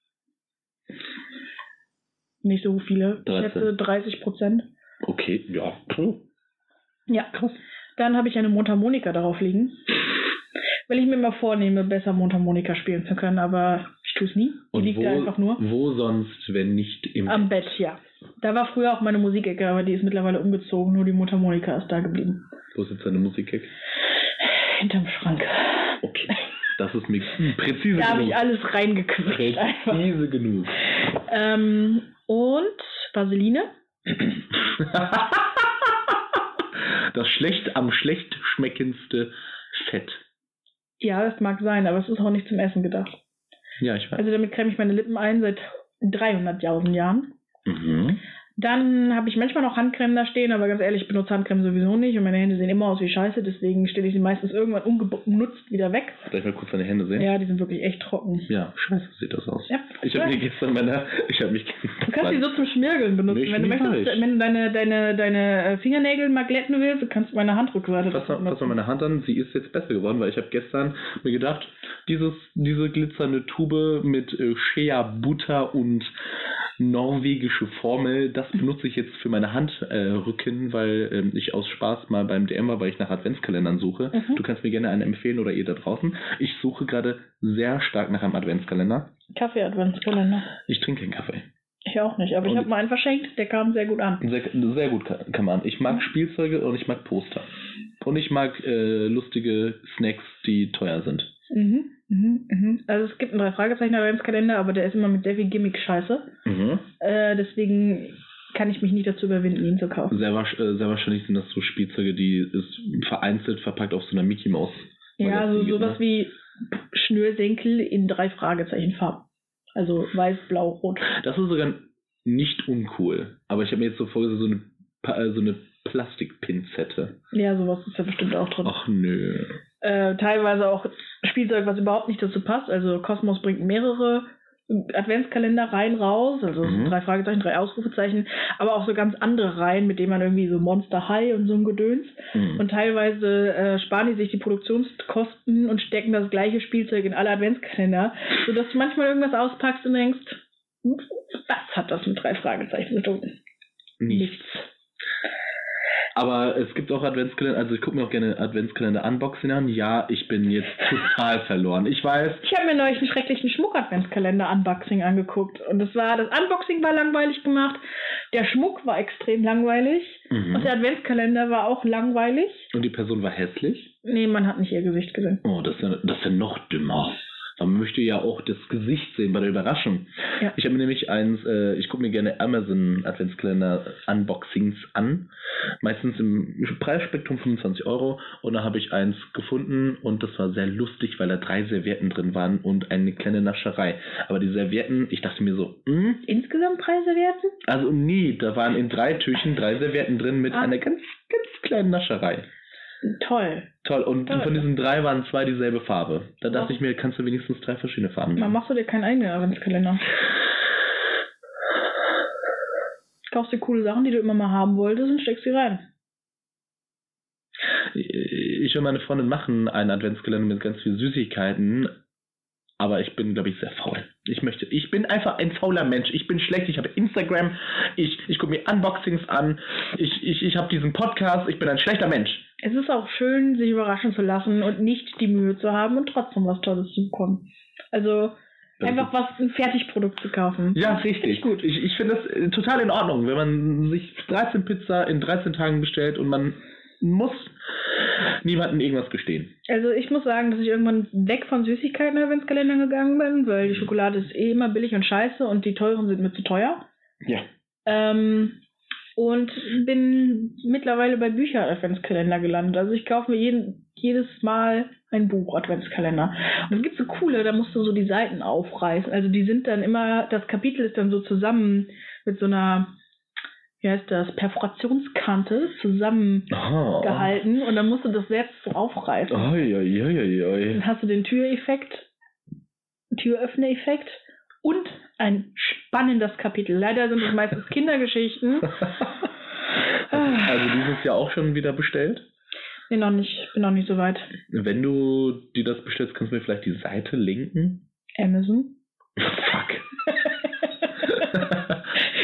Nicht so viele. Ich 13. schätze 30 Prozent. Okay, ja. Puh. Ja. Krass. Dann habe ich eine Mundharmonika darauf liegen. Weil ich mir mal vornehme, besser Mundharmonika spielen zu können, aber ich tu's nie. Die Und liegt wo, da einfach nur. wo sonst, wenn nicht im Am Bett, ja. Da war früher auch meine Musikecke, aber die ist mittlerweile umgezogen. Nur die Mundharmonika ist da geblieben. Wo ist jetzt deine Musik? Hinterm Schrank. Okay. Das ist mir präzise Da habe genug. ich alles reingequetscht einfach. Präzise genug. Ähm, und Vaseline. das schlecht am schlecht schmeckendste Fett. Ja, das mag sein, aber es ist auch nicht zum Essen gedacht. Ja, ich weiß. Also damit creme ich meine Lippen ein seit 300.000 Jahren. Mhm. Dann habe ich manchmal noch Handcreme da stehen, aber ganz ehrlich, ich benutze Handcreme sowieso nicht und meine Hände sehen immer aus wie Scheiße, deswegen stelle ich sie meistens irgendwann ungenutzt wieder weg. Darf ich mal kurz deine Hände sehen? Ja, die sind wirklich echt trocken. Ja, scheiße sieht das aus. Ja. Ich habe mir gestern meine, ich habe mich Du kannst die so zum Schmirgeln benutzen. Nicht wenn du möchtest, wenn du deine, deine, deine äh, Fingernägel mal glätten willst, du kannst meine Handrückseite Pass dazu mal, pass mal meine Hand an, sie ist jetzt besser geworden, weil ich habe gestern mir gedacht, dieses, diese glitzernde Tube mit äh, Shea Butter und norwegische Formel, das benutze ich jetzt für meine Handrücken, äh, weil ähm, ich aus Spaß mal beim DM war, weil ich nach Adventskalendern suche. Mhm. Du kannst mir gerne einen empfehlen oder ihr da draußen. Ich suche gerade sehr stark nach einem Adventskalender. Kaffee-Adventskalender. Ich trinke keinen Kaffee. Ich auch nicht, aber ich habe mal einen verschenkt, der kam sehr gut an. Sehr, sehr gut kann man. Ich mag Spielzeuge und ich mag Poster. Und ich mag äh, lustige Snacks, die teuer sind. Mhm, mhm, mhm. Also es gibt einen Drei-Fragezeichen-Adventskalender, aber der ist immer mit sehr viel Gimmick-Scheiße. Mhm. Äh, deswegen kann ich mich nicht dazu überwinden, ihn zu kaufen. Sehr, äh, sehr wahrscheinlich sind das so Spielzeuge, die ist vereinzelt verpackt auf so einer Mickey Maus. Ja, so Magazin, sowas ne? wie Schnürsenkel in drei Fragezeichen-Farben. Also weiß, blau, rot. Das ist sogar nicht uncool. Aber ich habe mir jetzt so vorgesehen, so eine, äh, so eine Plastikpinzette. Ja, sowas ist ja bestimmt auch drin. Ach nö. Äh, teilweise auch Spielzeug, was überhaupt nicht dazu passt. Also Cosmos bringt mehrere Adventskalender rein raus, also Mhm. drei Fragezeichen, drei Ausrufezeichen, aber auch so ganz andere Reihen, mit denen man irgendwie so Monster High und so ein Gedöns. Hm. Und teilweise äh, sparen die sich die Produktionskosten und stecken das gleiche Spielzeug in alle Adventskalender, sodass du manchmal irgendwas auspackst und denkst, "Hm, was hat das mit drei Fragezeichen zu tun? Nichts. Aber es gibt auch Adventskalender, also ich gucke mir auch gerne Adventskalender-Unboxing an. Ja, ich bin jetzt total verloren. Ich weiß, Ich habe mir neulich einen schrecklichen Schmuck-Adventskalender-Unboxing angeguckt. Und das war, das Unboxing war langweilig gemacht, der Schmuck war extrem langweilig Mhm. und der Adventskalender war auch langweilig. und die Person war hässlich. Nee, man hat nicht ihr Gesicht gesehen. Oh, das ist ja, das ist ja noch dümmer. Man möchte ja auch das Gesicht sehen bei der Überraschung. Ja. Ich habe mir nämlich eins, äh, ich gucke mir gerne Amazon Adventskalender Unboxings an. Meistens im Preisspektrum 25 Euro. Und da habe ich eins gefunden und das war sehr lustig, weil da drei Servietten drin waren und eine kleine Nascherei. Aber die Servietten, ich dachte mir so, hm, Insgesamt Preise werten? also nie, da waren in drei Tüchen drei Servietten drin mit Ah. einer ganz, ganz kleinen Nascherei. Toll. Toll, und Toll. von diesen drei waren zwei dieselbe Farbe. Da dachte Ach. ich mir, kannst du wenigstens drei verschiedene Farben Dann nehmen. machst du dir keinen eigenen Adventskalender. Kaufst dir coole Sachen, die du immer mal haben wolltest und steckst sie rein. Ich und meine Freundin machen einen Adventskalender mit ganz viel Süßigkeiten, aber ich bin, glaube ich, sehr faul. Ich möchte, ich bin einfach ein fauler Mensch. Ich bin schlecht, ich habe Instagram, ich, ich gucke mir Unboxings an, ich, ich, ich habe diesen Podcast, ich bin ein schlechter Mensch. Es ist auch schön, sich überraschen zu lassen und nicht die Mühe zu haben und trotzdem was Tolles zu bekommen. Also einfach was, ein Fertigprodukt zu kaufen. Ja, richtig. Ich gut. Ich, ich finde das äh, total in Ordnung, wenn man sich 13 Pizza in 13 Tagen bestellt und man muss niemandem irgendwas gestehen. Also ich muss sagen, dass ich irgendwann weg von Süßigkeiten Adventskalendern gegangen bin, weil die Schokolade ist eh immer billig und scheiße und die teuren sind mir zu teuer. Ja. Ähm, und bin mittlerweile bei Bücher Adventskalender gelandet. Also ich kaufe mir jeden, jedes Mal ein Buch Adventskalender. Und es gibt so coole, da musst du so die Seiten aufreißen. Also die sind dann immer, das Kapitel ist dann so zusammen mit so einer, wie heißt das, Perforationskante zusammengehalten Oh. und dann musst du das selbst so aufreißen. Oi, oi, oi, oi. Dann hast du den Türeffekt, Türöffner-Effekt und ein spannendes Kapitel. Leider sind es meistens Kindergeschichten. also dieses Jahr auch schon wieder bestellt. Bin noch nicht, bin noch nicht so weit. Wenn du dir das bestellst, kannst du mir vielleicht die Seite linken? Amazon. Fuck.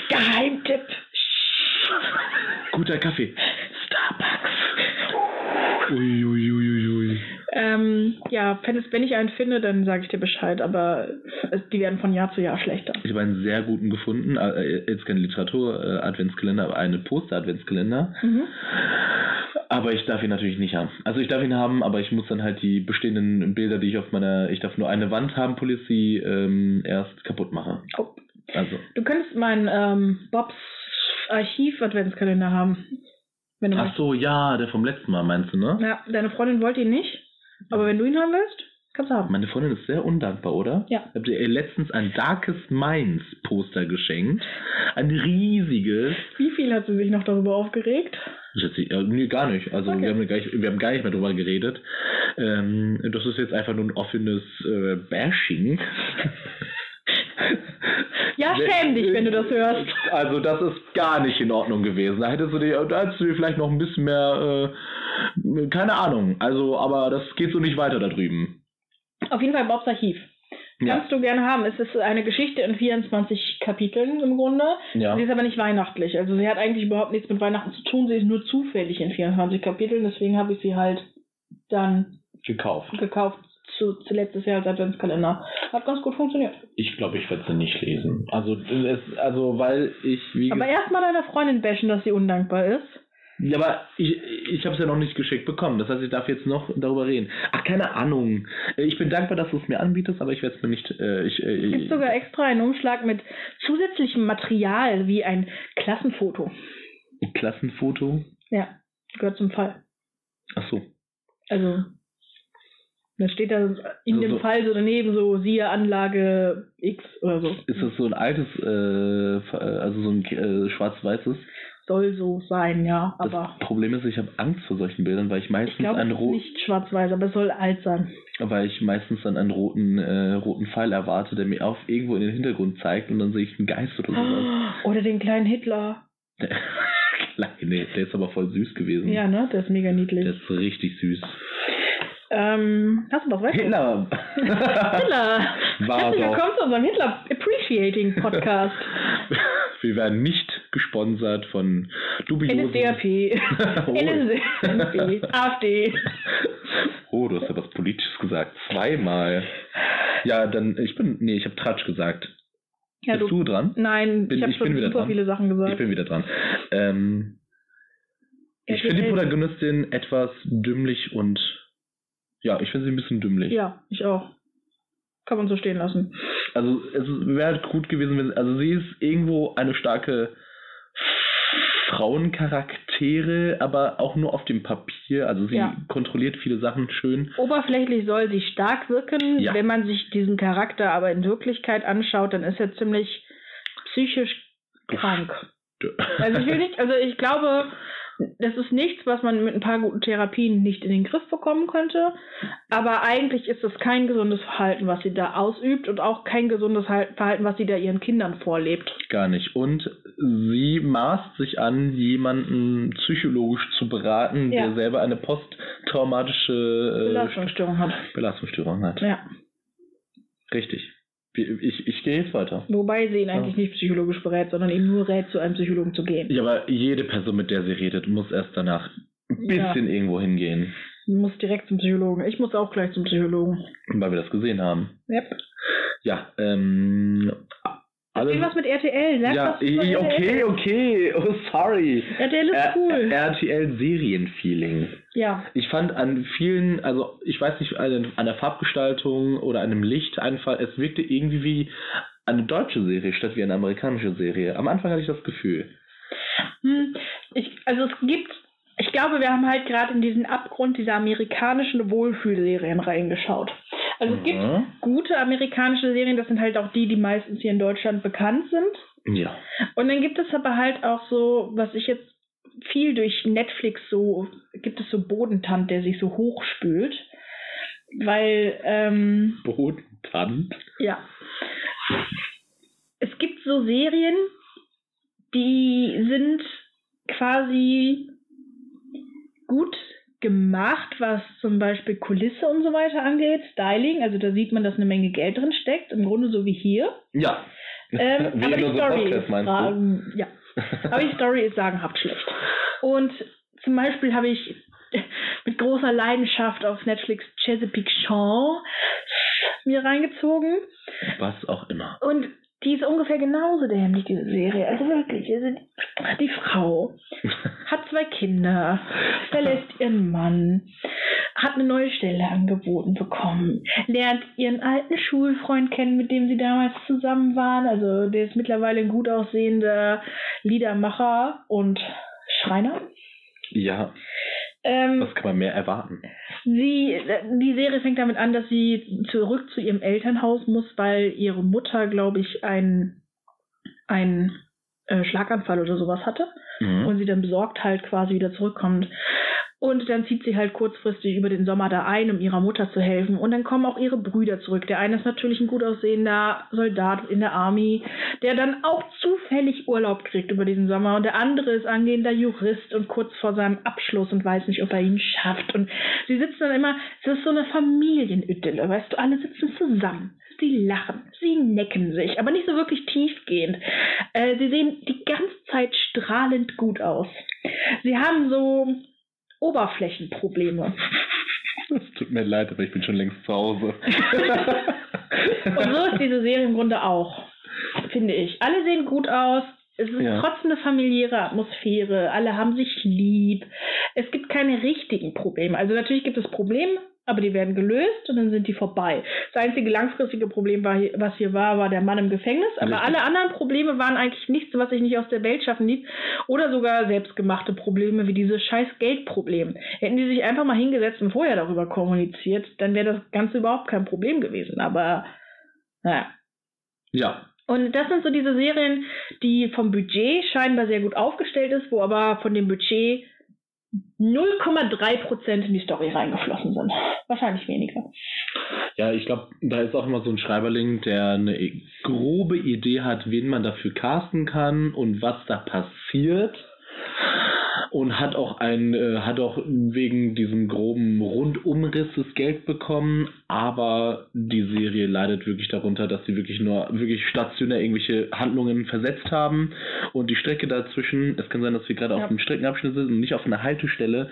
Geheimtipp. Guter Kaffee. Starbucks. Ui, ui, ui, ui. Ähm, ja, wenn, es, wenn ich einen finde, dann sage ich dir Bescheid, aber es, die werden von Jahr zu Jahr schlechter. Ich habe einen sehr guten gefunden, äh, jetzt kein Literatur-Adventskalender, aber einen Poster-Adventskalender. Mhm. Aber ich darf ihn natürlich nicht haben. Also ich darf ihn haben, aber ich muss dann halt die bestehenden Bilder, die ich auf meiner, ich darf nur eine Wand haben, Policy, ähm, erst kaputt machen. Oh. Also, Du könntest meinen ähm, Bobs Archiv-Adventskalender haben. Ach so, ja, der vom letzten Mal meinst du, ne? Ja, deine Freundin wollte ihn nicht, aber wenn du ihn haben willst, kannst du haben. Meine Freundin ist sehr undankbar, oder? Ja. Ich habe ihr letztens ein Darkest Minds Poster geschenkt. Ein riesiges. Wie viel hat sie sich noch darüber aufgeregt? Schätze äh, nee, gar nicht. Also Okay. wir, haben gar nicht, wir haben gar nicht mehr drüber geredet. Ähm, das ist jetzt einfach nur ein offenes äh, Bashing. Ja, schäm dich, wenn du das hörst. Also das ist gar nicht in Ordnung gewesen. Da hättest du dir, da hättest du dir vielleicht noch ein bisschen mehr, äh, keine Ahnung. Also, aber das geht so nicht weiter da drüben. Auf jeden Fall Bobs Archiv. Ja. Kannst du gerne haben. Es ist eine Geschichte in 24 Kapiteln im Grunde. Ja. Sie ist aber nicht weihnachtlich. Also sie hat eigentlich überhaupt nichts mit Weihnachten zu tun. Sie ist nur zufällig in 24 Kapiteln. Deswegen habe ich sie halt dann Gekauft. gekauft zu, zu letztes Jahr als Adventskalender. Hat ganz gut funktioniert. Ich glaube, ich werde sie nicht lesen. Also, es, also weil ich, wie Aber erstmal deiner Freundin bashen, dass sie undankbar ist. Ja, aber ich, ich habe es ja noch nicht geschickt bekommen. Das heißt, ich darf jetzt noch darüber reden. Ach, keine Ahnung. Äh, Ich bin dankbar, dass du es mir anbietest, aber ich werde es mir nicht. Äh, ich, äh, Es gibt sogar extra einen Umschlag mit zusätzlichem Material wie ein Klassenfoto. ein Klassenfoto. Ja, gehört zum Fall. Ach so. Also, da steht da in dem Also- Fall so daneben so siehe Anlage X oder so. Ist das so ein altes, äh, äh, also so ein äh, schwarz-weißes? Soll so sein, ja. Das Aber Problem ist, ich habe Angst vor solchen Bildern, weil ich ich meistens glaube, es einen roten, nicht schwarz-weiß, aber es soll alt sein. weil ich meistens dann einen roten, äh, roten Pfeil erwarte, der mir auf irgendwo in den Hintergrund zeigt und dann sehe ich einen Geist oder sowas. Oder den kleinen Hitler. Kleine, der ist aber voll süß gewesen. Ja, ne? Der ist mega niedlich. Der ist richtig süß. Ähm, hast du noch weiter? Hitler! Hitler! War Herzlich willkommen zu unserem Hitler Appreciating Podcast. Wir werden nicht gesponsert von dubiosen... NSDAP, Oh. NSDAP, AfD. Oh, du hast ja was Politisches gesagt. Zweimal. Ja, dann, ich bin, nee, ich habe Tratsch gesagt. Ja, Bist du, du dran? nein, Bin- ich habe ich bin schon wieder super dran. viele Sachen gesagt. Ich bin wieder dran. Ähm, ich finde die Protagonistin etwas dümmlich und, ja, ich finde sie ein bisschen dümmlich. Ja, ich auch. Kann man so stehen lassen. Also es wäre halt gut gewesen, wenn also sie ist irgendwo eine starke Frauencharaktere, aber auch nur auf dem Papier. Also sie Ja. kontrolliert viele Sachen schön. Oberflächlich soll sie stark wirken. Ja. Wenn man sich diesen Charakter aber in Wirklichkeit anschaut, dann ist er ziemlich psychisch krank. Also ich will nicht, also ich glaube, das ist nichts, was man mit ein paar guten Therapien nicht in den Griff bekommen könnte. Aber eigentlich ist es kein gesundes Verhalten, was sie da ausübt und auch kein gesundes Hal- Verhalten, was sie da ihren Kindern vorlebt. Gar nicht. Und sie maßt sich an, jemanden psychologisch zu beraten, Ja. der selber eine posttraumatische äh, Belastungsstörung hat. Belastungsstörung hat. Ja. Richtig. Ich, ich gehe jetzt weiter. Wobei sie ihn eigentlich nicht psychologisch berät, sondern ihm nur rät, zu einem Psychologen zu gehen. Ja, aber jede Person, mit der sie redet, muss erst danach ein Ja. bisschen irgendwo hingehen, Du musst direkt zum Psychologen. Ich muss auch gleich zum Psychologen. weil wir das gesehen haben. Yep. Ja, ähm. Erzähl was mit RTL. Sag ja, i- okay, RTL. okay. Oh, sorry. RTL ist R- cool. RTL Serienfeeling. ja. Ich fand an vielen, also ich weiß nicht, an, an der Farbgestaltung oder an dem Licht einfach, es wirkte irgendwie wie eine deutsche Serie statt wie eine amerikanische Serie. Am Anfang hatte ich das Gefühl. Hm, ich, also es gibt, ich glaube, wir haben halt gerade in diesen Abgrund dieser amerikanischen Wohlfühlserien reingeschaut. Also es gibt Mhm. gute amerikanische Serien, das sind halt auch die, die meistens hier in Deutschland bekannt sind. Ja. Und dann gibt es aber halt auch so, was ich jetzt viel durch Netflix so, gibt es so Bodentant, der sich so hochspült. Weil, ähm, Bodentant. ja. Es gibt so Serien, die sind quasi gut gemacht, was zum Beispiel Kulisse und so weiter angeht, Styling, also da sieht man, dass eine Menge Geld drin steckt, im Grunde so wie hier. Ja. Ähm, Wie aber die Story Podcast, ist fragen- ja. Aber die Story ist sagenhaft schlecht. Und zum Beispiel habe ich mit großer Leidenschaft auf Netflix Chesapeake Shaw mir reingezogen. Was auch immer. Und die ist ungefähr genauso dämlich, diese Serie. Also wirklich, also die, die Frau hat zwei Kinder, verlässt ihren Mann, hat eine neue Stelle angeboten bekommen, lernt ihren alten Schulfreund kennen, mit dem sie damals zusammen waren. Also der ist mittlerweile ein gut aussehender Liedermacher und Schreiner. Ja, Ähm, was kann man mehr erwarten? Sie, die Serie fängt damit an, dass sie zurück zu ihrem Elternhaus muss, weil ihre Mutter, glaube ich, einen äh, Schlaganfall oder sowas hatte Mhm. und sie dann besorgt halt quasi wieder zurückkommt. Und dann zieht sie halt kurzfristig über den Sommer da ein, um ihrer Mutter zu helfen. Und dann kommen auch ihre Brüder zurück. Der eine ist natürlich ein gut aussehender Soldat in der Army, der dann auch zufällig Urlaub kriegt über diesen Sommer. Und der andere ist angehender Jurist und kurz vor seinem Abschluss und weiß nicht, ob er ihn schafft. Und sie sitzen dann immer, es ist so eine Familienidylle, weißt du, alle sitzen zusammen. Sie lachen, sie necken sich, aber nicht so wirklich tiefgehend. Äh, sie sehen die ganze Zeit strahlend gut aus. Sie haben so Oberflächenprobleme. Es tut mir leid, aber ich bin schon längst zu Hause. Und so ist diese Serie im Grunde auch, finde ich. Alle sehen gut aus. Es ist Ja. trotzdem eine familiäre Atmosphäre. Alle haben sich lieb. Es gibt keine richtigen Probleme. Also natürlich gibt es Probleme, aber die werden gelöst und dann sind die vorbei. Das einzige langfristige Problem, war, was hier war, war der Mann im Gefängnis. Aber Richtig. alle anderen Probleme waren eigentlich nichts, was sich nicht aus der Welt schaffen ließ. Oder sogar selbstgemachte Probleme, wie dieses scheiß Geldproblem. Hätten die sich einfach mal hingesetzt und vorher darüber kommuniziert, dann wäre das Ganze überhaupt kein Problem gewesen. Aber naja. ja, Und das sind so diese Serien, die vom Budget scheinbar sehr gut aufgestellt ist, wo aber von dem Budget 0,3% in die Story reingeflossen sind. Wahrscheinlich weniger. Ja, ich glaube, da ist auch immer so ein Schreiberling, der eine grobe Idee hat, wen man dafür casten kann und was da passiert. Und hat auch ein, äh, hat auch wegen diesem groben Rundumriss das Geld bekommen, aber die Serie leidet wirklich darunter, dass sie wirklich nur wirklich stationär irgendwelche Handlungen versetzt haben und die Strecke dazwischen, es kann sein, dass wir gerade Ja. auf einem Streckenabschnitt sind und nicht auf einer Haltestelle,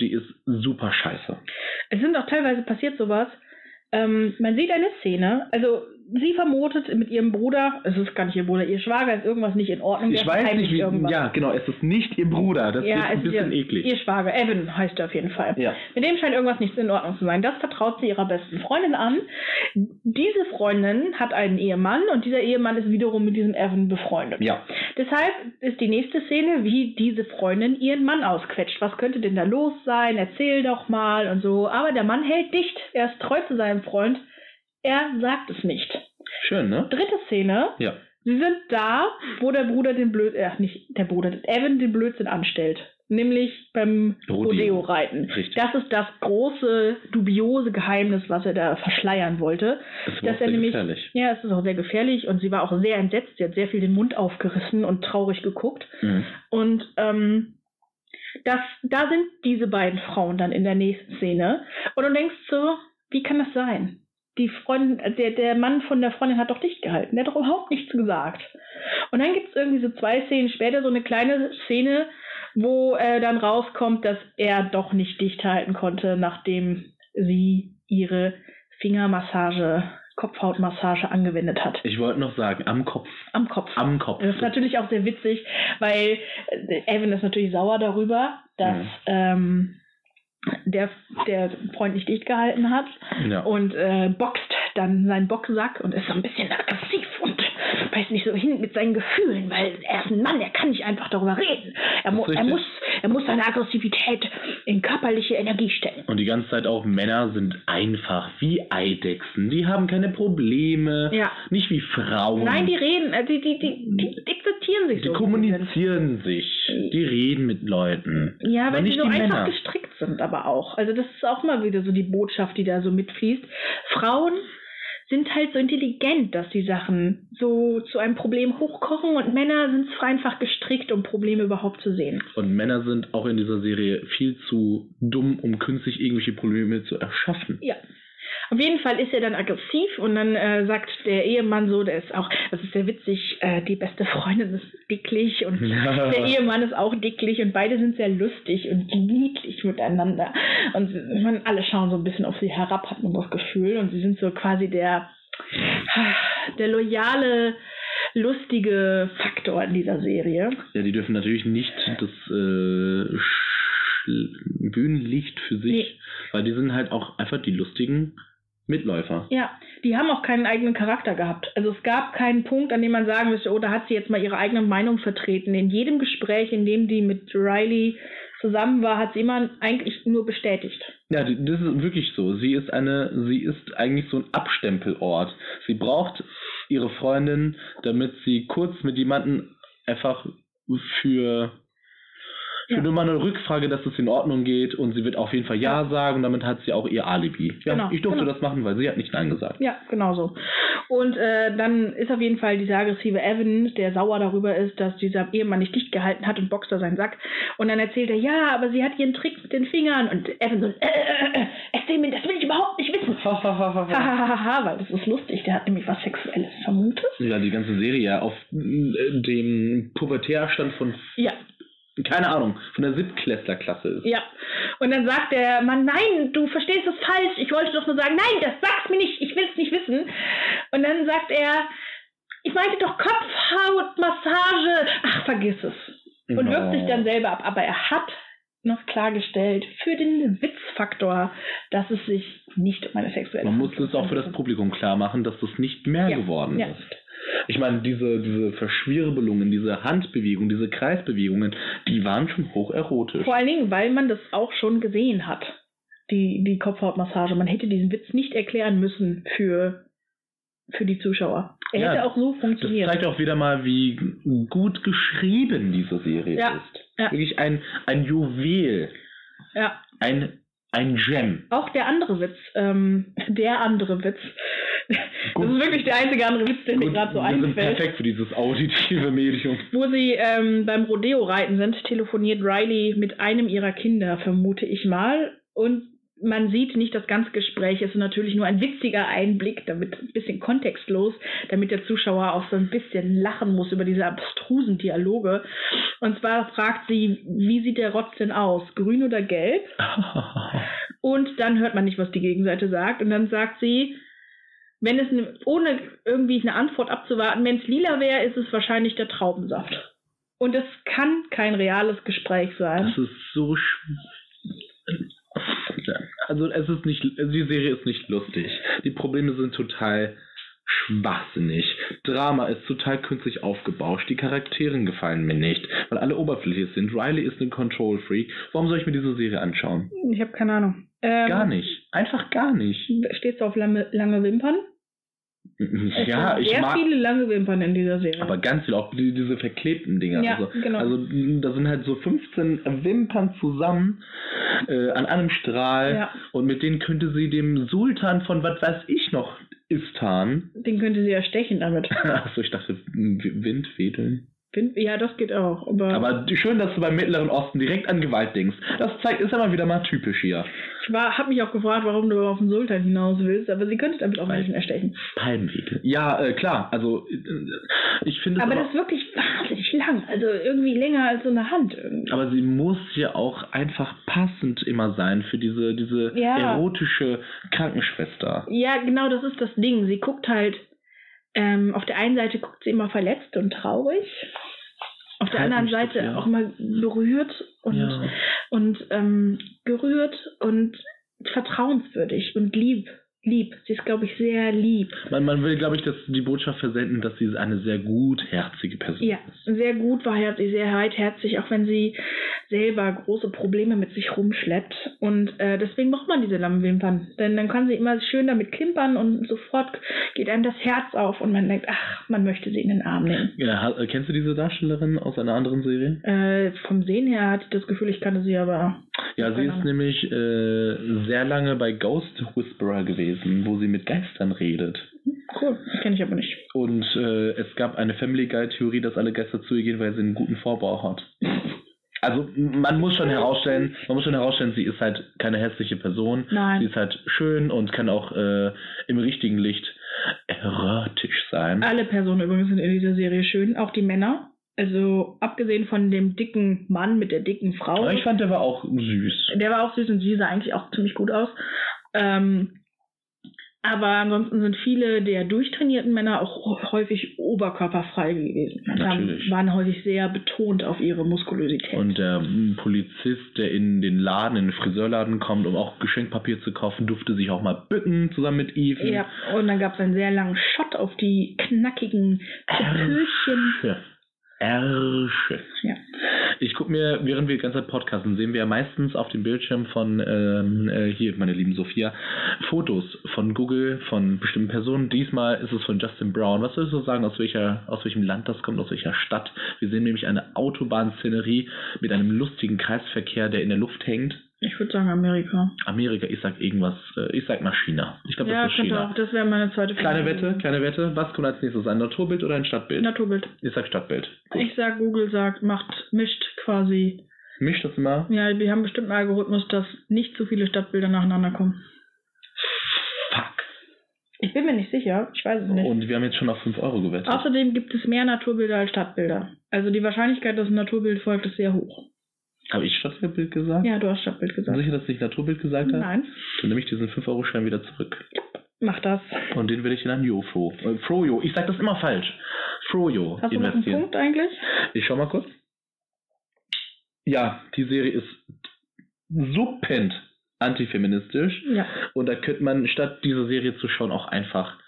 die ist super scheiße. Es sind auch teilweise passiert sowas. Ähm, man sieht eine Szene, also sie vermutet mit ihrem Bruder, es ist gar nicht ihr Bruder, ihr Schwager ist irgendwas nicht in Ordnung. Ich weiß nicht, wie, irgendwas. ja, genau, es ist nicht ihr Bruder, das ja, ist ein es ist bisschen ihr, eklig. ihr Schwager, Evan heißt er auf jeden Fall. Ja. Mit dem scheint irgendwas nicht in Ordnung zu sein. Das vertraut sie ihrer besten Freundin an. Diese Freundin hat einen Ehemann und dieser Ehemann ist wiederum mit diesem Evan befreundet. Ja, Deshalb ist die nächste Szene, wie diese Freundin ihren Mann ausquetscht. Was könnte denn da los sein? Erzähl doch mal und so. Aber der Mann hält dicht. Er ist treu zu seinem Freund. Er sagt es nicht. schön, ne? Dritte Szene. Ja. Sie sind da, wo der Bruder den Blöd, äh, nicht der Bruder, Evan den Blödsinn anstellt. Nämlich beim Rodeo. Rodeo-Reiten. Richtig. Das ist das große, dubiose Geheimnis, was er da verschleiern wollte. Das war dass auch er sehr nämlich, gefährlich. ja, es ist auch sehr gefährlich und sie war auch sehr entsetzt. Sie hat sehr viel den Mund aufgerissen und traurig geguckt. Mhm. Und ähm, das, da sind diese beiden Frauen dann in der nächsten Szene. Und du denkst so, wie kann das sein? Die Freundin, der, der Mann von der Freundin hat doch dicht gehalten. Der hat doch überhaupt nichts gesagt. Und dann gibt es irgendwie so zwei Szenen später so eine kleine Szene, wo äh, dann rauskommt, dass er doch nicht dicht halten konnte, nachdem sie ihre Fingermassage, Kopfhautmassage angewendet hat. Ich wollte noch sagen, am Kopf. Am Kopf. Am Kopf. Das ist natürlich auch sehr witzig, weil äh, Evan ist natürlich sauer darüber, dass Mhm. ähm, der, der Freund nicht dicht gehalten hat ja. und äh, boxt dann seinen Boxsack und ist so ein bisschen aggressiv und weiß nicht so hin mit seinen Gefühlen, weil er ist ein Mann, er kann nicht einfach darüber reden. Er, mu er, muss, er muss seine Aggressivität in körperliche Energie stecken. Und die ganze Zeit auch, Männer sind einfach wie Eidechsen. Die haben keine Probleme. Ja. Nicht wie Frauen. Nein, die reden, äh, die, die, die, die akzeptieren sich Die so. sind. kommunizieren sich. Die reden mit Leuten. Ja, weil sie so die einfach Männer. gestrickt sind, aber auch. Also das ist auch mal wieder so die Botschaft, die da so mitfließt. Frauen sind halt so intelligent, dass die Sachen so zu einem Problem hochkochen und Männer sind einfach gestrickt, um Probleme überhaupt zu sehen. Und Männer sind auch in dieser Serie viel zu dumm, um künstlich irgendwelche Probleme zu erschaffen. Ja. Auf jeden Fall ist er dann aggressiv und dann äh, sagt der Ehemann so, der ist auch, das ist sehr witzig, äh, die beste Freundin ist dicklich und der Ehemann ist auch dicklich und beide sind sehr lustig und niedlich miteinander. Und man, alle schauen so ein bisschen auf sie herab, hat man das Gefühl. Und sie sind so quasi der, der loyale, lustige Faktor in dieser Serie. Ja, die dürfen natürlich nicht das äh, Bühnenlicht für sich, nee. weil die sind halt auch einfach die lustigen Mitläufer. Ja, die haben auch keinen eigenen Charakter gehabt. Also es gab keinen Punkt, an dem man sagen müsste, oh, da hat sie jetzt mal ihre eigene Meinung vertreten. In jedem Gespräch, in dem die mit Riley zusammen war, hat sie immer eigentlich nur bestätigt. Ja, das ist wirklich so. Sie ist eine, sie ist eigentlich so ein Abstempelort. Sie braucht ihre Freundin, damit sie kurz mit jemandem einfach für für ja. nur mal eine Rückfrage, dass es in Ordnung geht und sie wird auf jeden Fall Ja, ja. sagen und damit hat sie auch ihr Alibi. Ja, genau, ich durfte genau. das machen, weil sie hat nicht Nein gesagt. Ja, genau so. Und äh, dann ist auf jeden Fall dieser aggressive Evan, der sauer darüber ist, dass dieser Ehemann nicht dicht gehalten hat und boxt da seinen Sack. Und dann erzählt er, ja, aber sie hat ihren Trick mit den Fingern und Evan so, äh, äh, äh, erzähl mir, das will ich überhaupt nicht wissen. Hahaha, weil das ist lustig, der hat nämlich was Sexuelles vermutet. Ja, die ganze Serie auf äh, dem Pubertärstand von ja keine Ahnung, von der Siebtklässlerklasse ist. Ja. Und dann sagt der Mann, nein, du verstehst es falsch. Ich wollte doch nur sagen, nein, das sag's mir nicht, ich will es nicht wissen. Und dann sagt er, ich meinte doch Kopfhautmassage. Ach, vergiss es. Und no. wirft sich dann selber ab. Aber er hat noch klargestellt für den Witzfaktor, dass es sich nicht um eine sexuelle Man muss es auch für das Publikum klar machen, dass das nicht mehr ja. geworden ja. ist. Ich meine, diese, diese Verschwirbelungen, diese Handbewegungen, diese Kreisbewegungen, die waren schon hocherotisch. Vor allen Dingen, weil man das auch schon gesehen hat, die, die Kopfhautmassage. Man hätte diesen Witz nicht erklären müssen für, für die Zuschauer. Er ja, hätte auch so funktioniert. Das zeigt auch wieder mal, wie gut geschrieben diese Serie ja, ist. Ja. Wirklich ein, ein Juwel. Ja. Ein ein Gem. Auch der andere Witz, ähm, der andere Witz. Gut. Das ist wirklich der einzige andere Witz, der Gut, mir gerade so einfällt. Wir sind perfekt für dieses auditive Medium. Wo sie ähm, beim Rodeo-Reiten sind, telefoniert Riley mit einem ihrer Kinder, vermute ich mal. Und man sieht nicht das ganze Gespräch, es ist natürlich nur ein witziger Einblick, damit ein bisschen kontextlos, damit der Zuschauer auch so ein bisschen lachen muss über diese abstrusen Dialoge. Und zwar fragt sie, wie sieht der Rotz denn aus, grün oder gelb? und dann hört man nicht, was die Gegenseite sagt. Und dann sagt sie, wenn es ohne irgendwie eine Antwort abzuwarten, wenn es lila wäre, ist es wahrscheinlich der Traubensaft. Und es kann kein reales Gespräch sein. Das ist so also es ist nicht, die Serie ist nicht lustig. Die Probleme sind total schwachsinnig. Drama ist total künstlich aufgebauscht. Die Charaktere gefallen mir nicht, weil alle oberflächlich sind. Riley ist ein Control Freak. Warum soll ich mir diese Serie anschauen? Ich habe keine Ahnung. Ähm, gar nicht. Einfach gar nicht. Stehst du auf lange, lange Wimpern? Es ja, ich sehr mag viele lange Wimpern in dieser Serie. Aber ganz viel, auch die, diese verklebten Dinger. Ja, also, genau. also da sind halt so 15 Wimpern zusammen äh, an einem Strahl ja. und mit denen könnte sie dem Sultan von was weiß ich noch Istan. Den könnte sie ja stechen damit. Achso, ich dachte Windwedeln. Ja, das geht auch. Aber, aber schön, dass du beim Mittleren Osten direkt an Gewalt denkst. Das zeigt, ist aber wieder mal typisch hier. Ich habe mich auch gefragt, warum du auf den Sultan hinaus willst, aber sie könnte damit auch Menschen erstechen. Palmwedel. Ja, äh, klar. Also äh, ich finde. Aber, aber das ist wirklich wahnsinnig lang. Also irgendwie länger als so eine Hand. Irgendwie. Aber sie muss ja auch einfach passend immer sein für diese diese ja. erotische Krankenschwester. Ja, genau, das ist das Ding. Sie guckt halt ähm, auf der einen Seite guckt sie immer verletzt und traurig, auf der anderen Seite ja. auch immer berührt und, ja. und ähm, gerührt und vertrauenswürdig und lieb lieb. Sie ist, glaube ich, sehr lieb. Man, man will, glaube ich, dass die Botschaft versenden, dass sie eine sehr gutherzige Person ja, ist. Ja, sehr gut war sie, sehr herzig, auch wenn sie selber große Probleme mit sich rumschleppt. Und äh, deswegen braucht man diese Lammwimpern. Denn dann kann sie immer schön damit klimpern und sofort geht einem das Herz auf und man denkt, ach, man möchte sie in den Arm nehmen. Ja, kennst du diese Darstellerin aus einer anderen Serie? Äh, vom Sehen her hatte ich das Gefühl, ich kannte sie aber. Ja, sie ist nämlich äh, sehr lange bei Ghost Whisperer gewesen, wo sie mit Geistern redet. Cool, kenne ich aber nicht. Und äh, es gab eine Family Guide Theorie, dass alle Geister zu ihr gehen, weil sie einen guten Vorbau hat. Also man muss schon herausstellen, man muss schon herausstellen, sie ist halt keine hässliche Person. Nein. Sie ist halt schön und kann auch äh, im richtigen Licht erotisch sein. Alle Personen übrigens sind in dieser Serie schön, auch die Männer. Also abgesehen von dem dicken Mann mit der dicken Frau. Aber ich fand, der war auch süß. Der war auch süß und sie sah eigentlich auch ziemlich gut aus. Ähm, aber ansonsten sind viele der durchtrainierten Männer auch häufig oberkörperfrei gewesen. Haben, Natürlich. waren häufig sehr betont auf ihre Muskulosität. Und der mm, Polizist, der in den Laden, in den Friseurladen kommt, um auch Geschenkpapier zu kaufen, durfte sich auch mal bücken zusammen mit Eve. ja, und dann gab es einen sehr langen Shot auf die knackigen Pupillchen. Ärsche. Ja. Ich gucke mir, während wir die ganze Zeit podcasten, sehen wir ja meistens auf dem Bildschirm von, ähm, äh, hier, meine lieben Sophia, Fotos von Google, von bestimmten Personen. Diesmal ist es von Justin Brown. Was würdest du sagen, aus, welcher, aus welchem Land das kommt, aus welcher Stadt? Wir sehen nämlich eine Autobahnszenerie mit einem lustigen Kreisverkehr, der in der Luft hängt. Ich würde sagen Amerika. Amerika, ich sag irgendwas, äh, ich sag mal China. Ich glaube, Ja, das ist könnte China. auch. Das wäre meine zweite Kleine Frage Wette, gewesen. kleine Wette. Was kommt als nächstes? Ein Naturbild oder ein Stadtbild? Naturbild. Ich sag Stadtbild. Gut. Ich sag, Google sagt, macht, mischt quasi. Mischt das immer? Ja, wir haben bestimmt einen Algorithmus, dass nicht so viele Stadtbilder nacheinander kommen. Fuck. Ich bin mir nicht sicher. Ich weiß es nicht. Und wir haben jetzt schon auf 5 Euro gewettet. Außerdem gibt es mehr Naturbilder als Stadtbilder. Also die Wahrscheinlichkeit, dass ein Naturbild folgt, ist sehr hoch. Habe ich Stadtbild gesagt? Ja, du hast Stadtbild gesagt. sicher, dass ich Naturbild gesagt habe? Nein, Dann nehme ich diesen 5-Euro-Schein wieder zurück. mach das. Und den werde ich in ein Jofro. Äh, Frojo. Ich sage das immer falsch. Frojo Hast du noch einen investieren. Punkt eigentlich? Ich schau mal kurz. Ja, die Serie ist suppend antifeministisch. Ja. Und da könnte man statt dieser Serie zu schauen auch einfach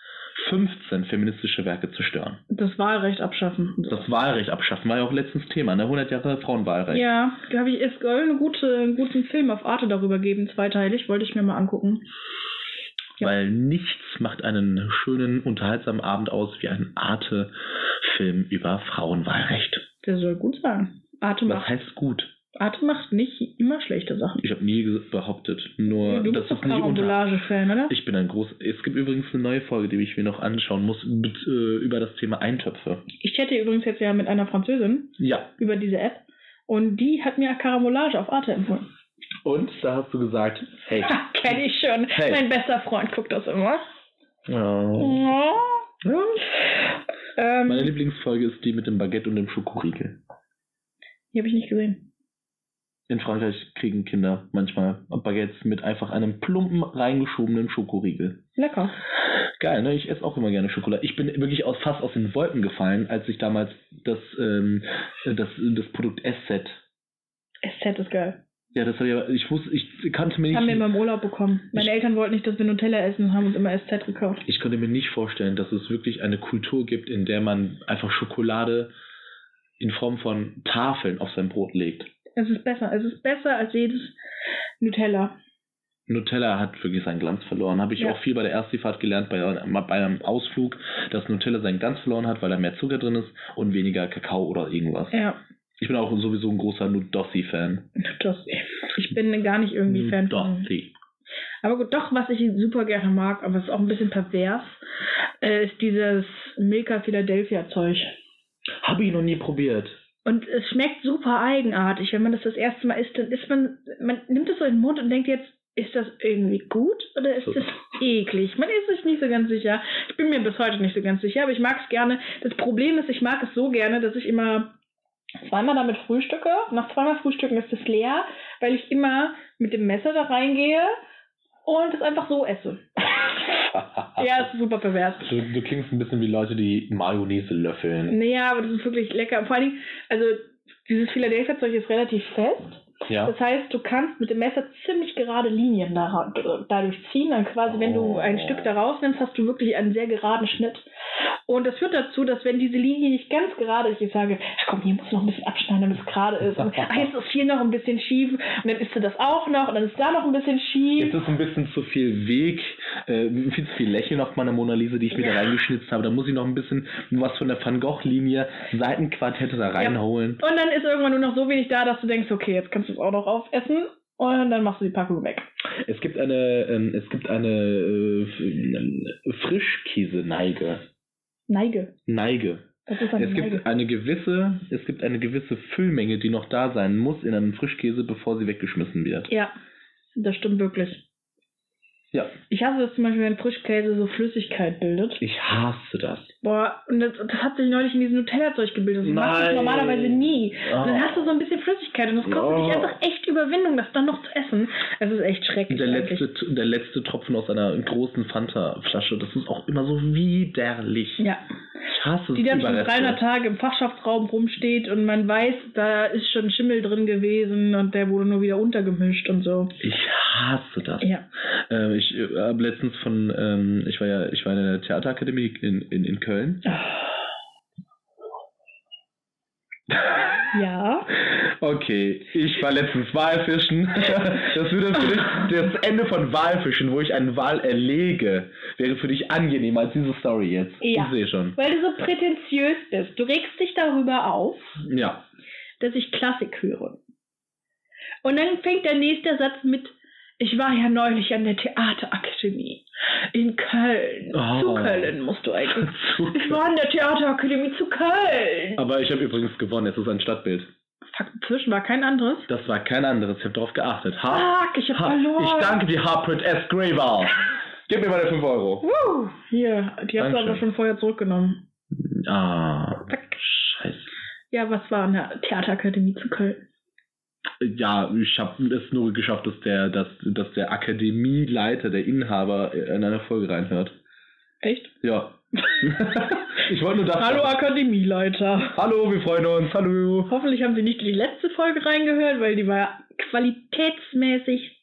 15 feministische Werke zerstören. Das Wahlrecht abschaffen. Das Wahlrecht abschaffen war ja auch letztens Thema, ne? 100 Jahre Frauenwahlrecht. Ja, da habe ich es soll gute, einen guten Film auf Arte darüber geben, zweiteilig, wollte ich mir mal angucken. Ja. Weil nichts macht einen schönen, unterhaltsamen Abend aus wie ein Arte-Film über Frauenwahlrecht. Der soll gut sein. Arte Was macht, heißt gut? Arte macht nicht immer schlechte Sachen. Ich habe nie behauptet, nur du das bist doch ist nicht unter. Karambolage-Fan, oder? Ich bin ein groß. Es gibt übrigens eine neue Folge, die ich mir noch anschauen muss, mit, äh, über das Thema Eintöpfe. Ich chatte übrigens jetzt ja mit einer Französin Ja. über diese App und die hat mir Karambolage auf Arte empfohlen. Und da hast du gesagt, hey. Ha, kenn ich schon. Hey. Mein bester Freund guckt das immer. Oh. Ja. Ja. Ähm, Meine Lieblingsfolge ist die mit dem Baguette und dem Schokoriegel. die habe ich nicht gesehen. In Frankreich kriegen Kinder manchmal Baguettes mit einfach einem plumpen reingeschobenen Schokoriegel. Lecker. Geil, ne? Ich esse auch immer gerne Schokolade. Ich bin wirklich aus, fast aus den Wolken gefallen, als ich damals das, ähm, das, das Produkt S-Set. SZ ist geil. Ja, das habe ich, ich wusste, ich kannte mir Haben wir nicht, immer im Urlaub bekommen. Meine Ich- Eltern wollten nicht, dass wir Nutella essen und haben uns immer SZ gekauft. ich konnte mir nicht vorstellen, dass es wirklich eine Kultur gibt, in der man einfach Schokolade in Form von Tafeln auf sein Brot legt. Es ist besser. Es ist besser als jedes Nutella. Nutella hat wirklich seinen Glanz verloren. Habe ich Ja. auch viel bei der Erstifahrt gelernt, bei, bei einem Ausflug, dass Nutella seinen Glanz verloren hat, weil da mehr Zucker drin ist und weniger Kakao oder irgendwas. Ja. Ich bin auch sowieso ein großer Nudossi-Fan. Das, ich bin gar nicht irgendwie Fan von. Nudossi. Aber gut, doch, was ich super gerne mag, aber es ist auch ein bisschen pervers, äh, ist dieses Milka Philadelphia Zeug. Habe ich noch nie probiert. Und es schmeckt super eigenartig. Wenn man das das erste Mal isst, dann ist man, man nimmt es so in den Mund und denkt jetzt, ist das irgendwie gut oder ist So. das eklig? Man ist sich nicht so ganz sicher. Ich bin mir bis heute nicht so ganz sicher, aber ich mag es gerne. Das Problem ist, ich mag es so gerne, dass ich immer zweimal damit frühstücke. Nach zweimal Frühstücken ist es leer, weil ich immer mit dem Messer da reingehe und es einfach so esse. Ja, es ist super pervers. Du, du klingst ein bisschen wie Leute, die Mayonnaise löffeln. Naja, aber das ist wirklich lecker. Vor allen Dingen, also dieses Philadelphia-Zeug ist relativ fest. Ja. Das heißt, du kannst mit dem Messer ziemlich gerade Linien da, dadurch ziehen. Dann quasi, wenn du Oh. ein Stück da rausnimmst, hast du wirklich einen sehr geraden Schnitt. Und das führt dazu, dass wenn diese Linie nicht ganz gerade ist, ich sage, komm, hier muss noch ein bisschen abschneiden, damit es gerade ist. Und, ach, jetzt ist hier noch ein bisschen schief. Und dann isst du das auch noch und dann ist da noch ein bisschen schief. Jetzt ist ein bisschen zu viel Weg, äh, viel zu viel Lächeln auf meiner Mona Lisa, die ich mir Ja. da reingeschnitzt habe. Da muss ich noch ein bisschen was von der Van Gogh-Linie, Seitenquartette da reinholen. Und dann ist irgendwann nur noch so wenig da, dass du denkst, okay, jetzt kannst du es auch noch aufessen. Und dann machst du die Packung weg. Es gibt eine, ähm, es gibt eine äh, Frischkäse-Neige. Neige. Neige. Das ist eine Es Neige. gibt eine gewisse, es gibt eine gewisse Füllmenge, die noch da sein muss in einem Frischkäse, bevor sie weggeschmissen wird. Ja, das stimmt wirklich. Ja. Ich hasse das zum Beispiel, wenn Frischkäse so Flüssigkeit bildet. Ich hasse das. Boah, und das, das hat sich neulich in diesem Nutella-Zeug gebildet. Das machst du normalerweise nie. Oh. Und dann hast du so ein bisschen Flüssigkeit und das kostet Oh. dich einfach echt Überwindung, das dann noch zu essen. Es ist echt schrecklich. Der eigentlich. letzte, der letzte Tropfen aus einer großen Fanta-Flasche, das ist auch immer so widerlich. Ja, Ich hasse die dann schon Überreste. 300 Tage im Fachschaftsraum rumsteht und man weiß, da ist schon Schimmel drin gewesen und der wurde nur wieder untergemischt und so. Ich hasse das. Ja. Äh, ich äh, habe letztens von, ähm, ich war ja, ich war in der Theaterakademie in, in, in Köln. Ja. Okay, ich war letztens Walfischen. Das würde für dich, das Ende von Walfischen, wo ich einen Wal erlege, wäre für dich angenehmer als diese Story jetzt. Ja. Ich sehe schon. Weil du so prätentiös bist. Du regst dich darüber auf, Ja. dass ich Klassik höre. Und dann fängt der nächste Satz mit, ich war ja neulich an der Theaterakademie in Köln. Oh. Zu Köln musst du eigentlich. Ich war an der Theaterakademie zu Köln. Aber ich habe übrigens gewonnen, es ist ein Stadtbild. Fuck, dazwischen war kein anderes. Das war kein anderes, ich habe darauf geachtet. Ha, Fuck, ich hab ha, verloren. ich danke dir, Harpert S. Graver. Gib mir meine 5 Euro. Woo. Hier, die hast du aber schon vorher zurückgenommen. Ah, Fuck. scheiße. Ja, was war an der Theaterakademie zu Köln? Ja, ich habe es nur geschafft, dass der, dass, dass der Akademieleiter, der Inhaber, in eine Folge reinhört. Echt? Ja. ich wollte nur das. Hallo Akademieleiter. Hallo, wir freuen uns. Hallo. Hoffentlich haben Sie nicht in die letzte Folge reingehört, weil die war qualitätsmäßig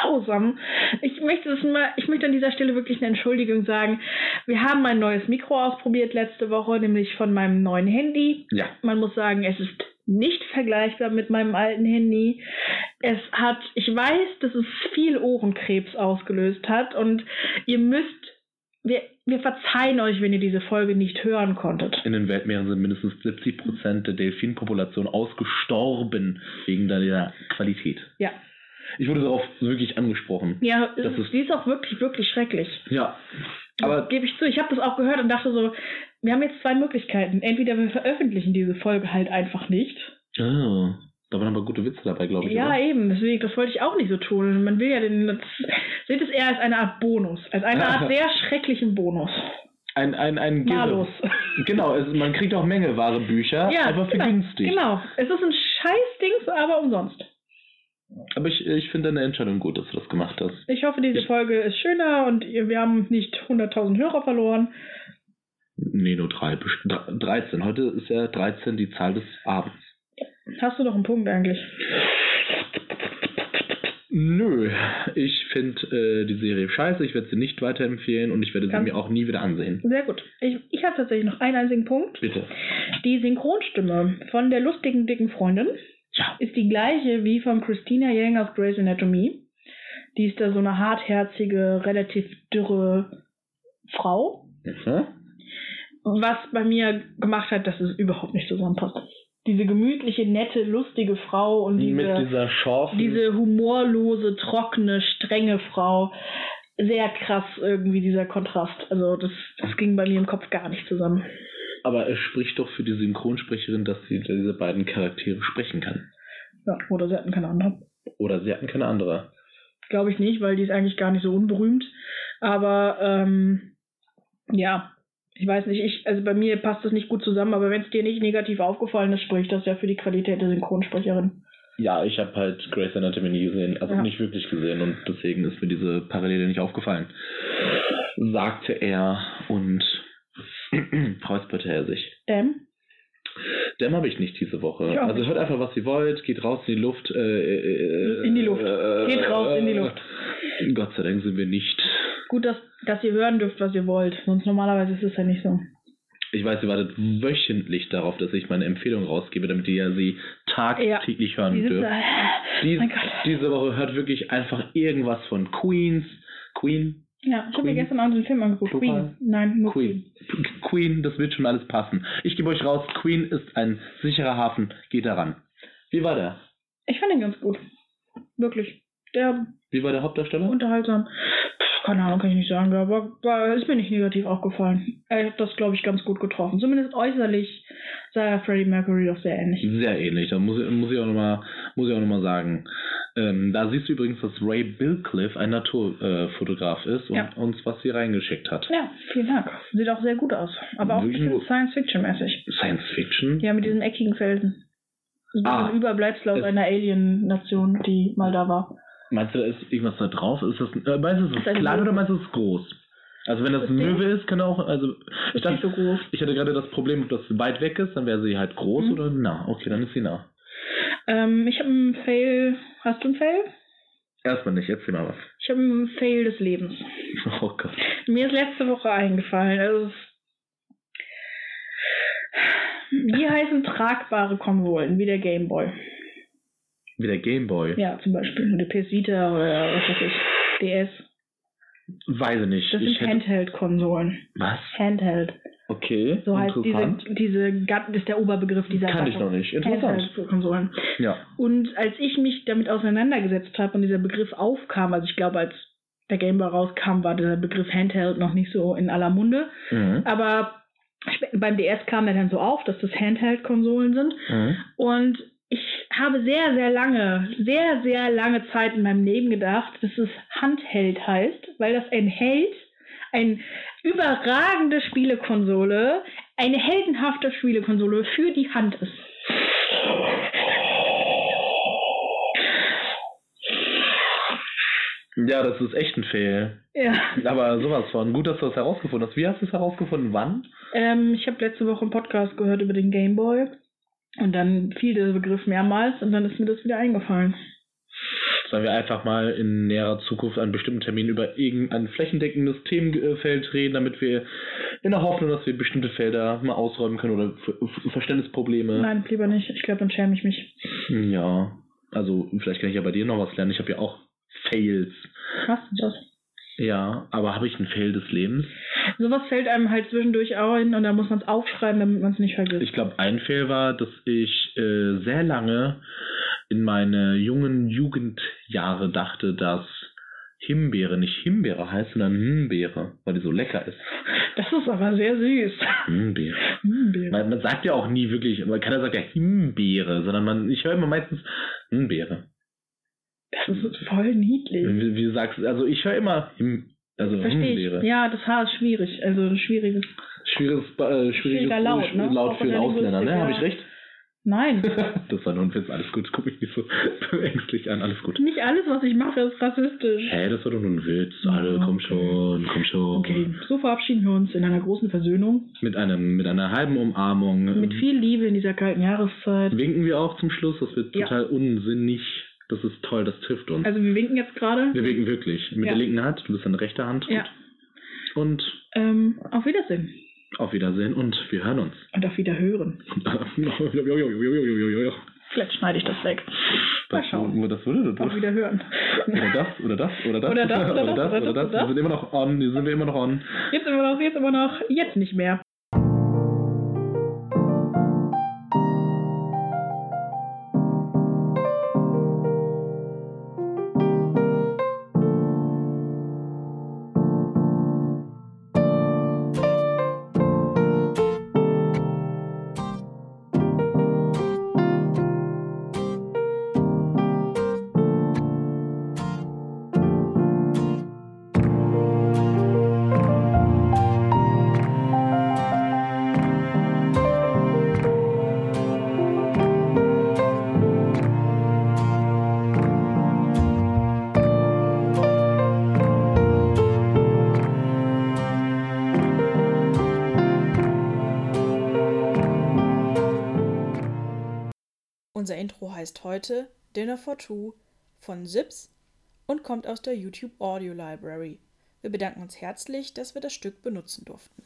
grausam. Ich möchte es mal, ich möchte an dieser Stelle wirklich eine Entschuldigung sagen. Wir haben ein neues Mikro ausprobiert letzte Woche, nämlich von meinem neuen Handy. Ja. Man muss sagen, es ist nicht vergleichbar mit meinem alten Handy. Es hat, ich weiß, dass es viel Ohrenkrebs ausgelöst hat und ihr müsst, wir, wir verzeihen euch, wenn ihr diese Folge nicht hören konntet. In den Weltmeeren sind mindestens 70% der Delfinpopulation ausgestorben wegen der Qualität. Ja. Ich wurde darauf wirklich angesprochen. Ja, Das ist- die ist auch wirklich, wirklich schrecklich. Ja. Aber Aber gebe ich zu, ich habe das auch gehört und dachte so, wir haben jetzt zwei Möglichkeiten. Entweder wir veröffentlichen diese Folge halt einfach nicht. ah, da waren aber gute Witze dabei, glaube ich. ja, oder? eben, deswegen, das wollte ich auch nicht so tun. Man will ja den, das, seht es eher als eine Art Bonus, als eine Art sehr schrecklichen Bonus. Ein, ein, ein Malus. Genau, es, man kriegt auch Mängelware Bücher, Ja, einfach für genau, günstig. Genau, es ist ein Scheißdings, aber umsonst. Aber ich, ich finde deine Entscheidung gut, dass du das gemacht hast. Ich hoffe, diese Ich- Folge ist schöner und wir haben nicht 100.000 Hörer verloren. Nee, nur drei. best- dre- 13. Heute ist ja 13 die Zahl des Abends. Hast du noch einen Punkt eigentlich? Nö, ich finde äh, die Serie scheiße, ich werde sie nicht weiterempfehlen und ich werde sie mir auch nie wieder ansehen. Sehr gut. Ich, ich habe tatsächlich noch einen einzigen Punkt. Bitte. Die Synchronstimme von der lustigen dicken Freundin. Ist die gleiche wie von Christina Yang aus Grey's Anatomy. Die ist da so eine hartherzige, relativ dürre Frau. Mhm. Was bei mir gemacht hat, dass es überhaupt nicht zusammenpasst. Diese gemütliche, nette, lustige Frau und diese, diese humorlose, trockene, strenge Frau. Sehr krass irgendwie dieser Kontrast. Also das, das ging bei mir im Kopf gar nicht zusammen. Aber es spricht doch für die Synchronsprecherin, dass sie diese beiden Charaktere sprechen kann. Ja, oder sie hatten keine andere. Oder sie hatten keine andere. Glaube ich nicht, weil die ist eigentlich gar nicht so unberühmt. Aber ähm, ja, ich weiß nicht, ich, also bei mir passt das nicht gut zusammen, aber wenn es dir nicht negativ aufgefallen ist, spricht das ja für die Qualität der Synchronsprecherin. Ja, ich habe halt Grey's Anatomy nie gesehen, also Ja. nicht wirklich gesehen und deswegen ist mir diese Parallele nicht aufgefallen. Sagte er und räusperte er sich. Ähm, Dem habe ich nicht diese Woche. Ich also nicht. hört einfach, was ihr wollt, geht raus in die Luft. Äh, äh, In die Luft. Äh, Geht raus in die Luft. Gott sei Dank sind wir nicht. gut, dass, dass ihr hören dürft, was ihr wollt. Sonst normalerweise ist es ja nicht so. Ich weiß, ihr wartet wöchentlich darauf, dass ich meine Empfehlung rausgebe, damit ihr sie tagtäglich hören Dieses, dürft. äh, Dies, diese Woche hört wirklich einfach irgendwas von Queens. Queen? Ja, ich habe mir Queen. gestern Abend den Film angeguckt. Plural? Queen. Nein, nur Queen. Queen. Queen, das wird schon alles passen. Ich gebe euch raus, Queen ist ein sicherer Hafen, geht daran. Wie war der? Ich fand ihn ganz gut. Wirklich. Der Wie war der Hauptdarsteller? unterhaltsam. Pff, keine Ahnung, kann ich nicht sagen, aber war, ist mir nicht negativ aufgefallen. Er hat das, glaube ich, ganz gut getroffen. Zumindest äußerlich sah er Freddie Mercury doch sehr ähnlich. Sehr ähnlich. Da muss, ich- muss ich auch nochmal noch mal sagen. Ähm, da siehst du übrigens, dass Ray Billcliffe ein Naturfotograf äh, ist und Ja. uns was hier reingeschickt hat. Ja, vielen Dank. Sieht auch sehr gut aus. Aber auch ein bisschen. Science-Fiction-mäßig. Science Fiction? Ja, mit diesen eckigen Felsen. So Ah. ein Überbleibsel aus einer Alien-Nation, die mal da war. Meinst du, da ist irgendwas da drauf? Ist das, äh, meinst du, es Ist ist ein klein oder meinst du, es ist groß? Also wenn das Das ein? Löwe ist, kann auch, also ich so dachte, groß. ich hatte gerade das Problem, ob das weit weg ist, dann wäre sie halt groß Mhm. oder nah. Okay, dann ist sie nah. Ähm, ich habe einen Fail. Hast du einen Fail? Erstmal nicht, erzähl mal was. Ich habe einen Fail des Lebens. Oh Gott. Mir ist letzte Woche eingefallen. Also die heißen tragbare Konsolen, wie der Gameboy. Wie der Gameboy. Ja, zum Beispiel. Oder PS Vita oder was weiß ich. DS. Weiß ich nicht. Das sind Handheld-Konsolen. Was? Handheld. Okay. So heißt diese, diese das ist der Oberbegriff dieser Kann ich noch nicht. Interessant. Handheld-Konsolen. Ja. Und als ich mich damit auseinandergesetzt habe und dieser Begriff aufkam, also ich glaube, als der Gameboy rauskam, war der Begriff Handheld noch nicht so in aller Munde. Mhm. Aber beim DS kam er dann so auf, dass das Handheld-Konsolen sind. Mhm. Und ich habe sehr, sehr lange, sehr, sehr lange Zeit in meinem Leben gedacht, dass es Handheld heißt, weil das ein Held, eine überragende Spielekonsole, eine heldenhafte Spielekonsole für die Hand ist. Ja, das ist echt ein Fail. Ja. Aber sowas von. Gut, dass du das herausgefunden hast. Wie hast du es herausgefunden? Wann? Ähm, ich habe letzte Woche einen Podcast gehört über den Gameboy. Und dann fiel der Begriff mehrmals und dann ist mir das wieder eingefallen. Sollen wir einfach mal in näherer Zukunft an bestimmten Termin über irgendein flächendeckendes Themenfeld reden, damit wir in der Hoffnung, dass wir bestimmte Felder mal ausräumen können oder Ver Ver- Verständnisprobleme. Nein, lieber nicht. Ich glaube, dann schäme ich mich. Ja, also vielleicht kann ich ja bei dir noch was lernen. Ich habe ja auch Fails. Was ist das? Ja, aber habe ich ein Fail des Lebens? Sowas fällt einem halt zwischendurch auch hin und da muss man es aufschreiben, damit man es nicht vergisst. Ich glaube, ein Fail war, dass ich äh, sehr lange in meine jungen Jugendjahre dachte, dass Himbeere nicht Himbeere heißt, sondern Himbeere, weil die so lecker ist. das ist aber sehr süß. Himbeere. Himbeere. Man, man sagt ja auch nie wirklich, keiner sagt ja Himbeere, sondern man, ich höre immer meistens Himbeere. Das ist voll niedlich. Wie, wie du sagst, also ich höre immer Him, also Himbeere. ich. Ja, das Haar ist schwierig. Also ein schwieriges. Schwieriges, äh, schwieriges Schwieriger Laut, ne? Laut für den der Ausländer, ne? Linguistik, Habe ja. ich recht? Nein. das war nur ein Witz, alles gut. Guck mich nicht so ängstlich an, alles gut. nicht alles, was ich mache, ist rassistisch. Hä, das war doch nur ein Witz. Alle, Ja, komm schon, komm schon. Okay, so verabschieden wir uns in einer großen Versöhnung. Mit, einem, mit einer halben Umarmung. Mit viel Liebe in dieser kalten Jahreszeit. Winken wir auch zum Schluss, das wird Ja. total unsinnig. Das ist toll, das trifft uns. Also wir winken jetzt gerade. wir winken wirklich. Mit Ja. der linken Hand, du bist deine rechte Hand. Ja. Gut. Und Ähm, auf Wiedersehen. Auf Wiedersehen und wir hören uns. Und auf Wiederhören. Vielleicht schneide ich das weg. Mal Das, schauen. das würde das. Auf Wiederhören. Oder das, oder das, oder das, Oder das, oder das, oder das, oder oder das, das. Wir sind immer noch on, wir sind immer noch on. Jetzt immer noch, jetzt immer noch, jetzt nicht mehr. Unser Intro heißt heute Dinner for Two von Sips und kommt aus der YouTube Audio Library. Wir bedanken uns herzlich, dass wir das Stück benutzen durften.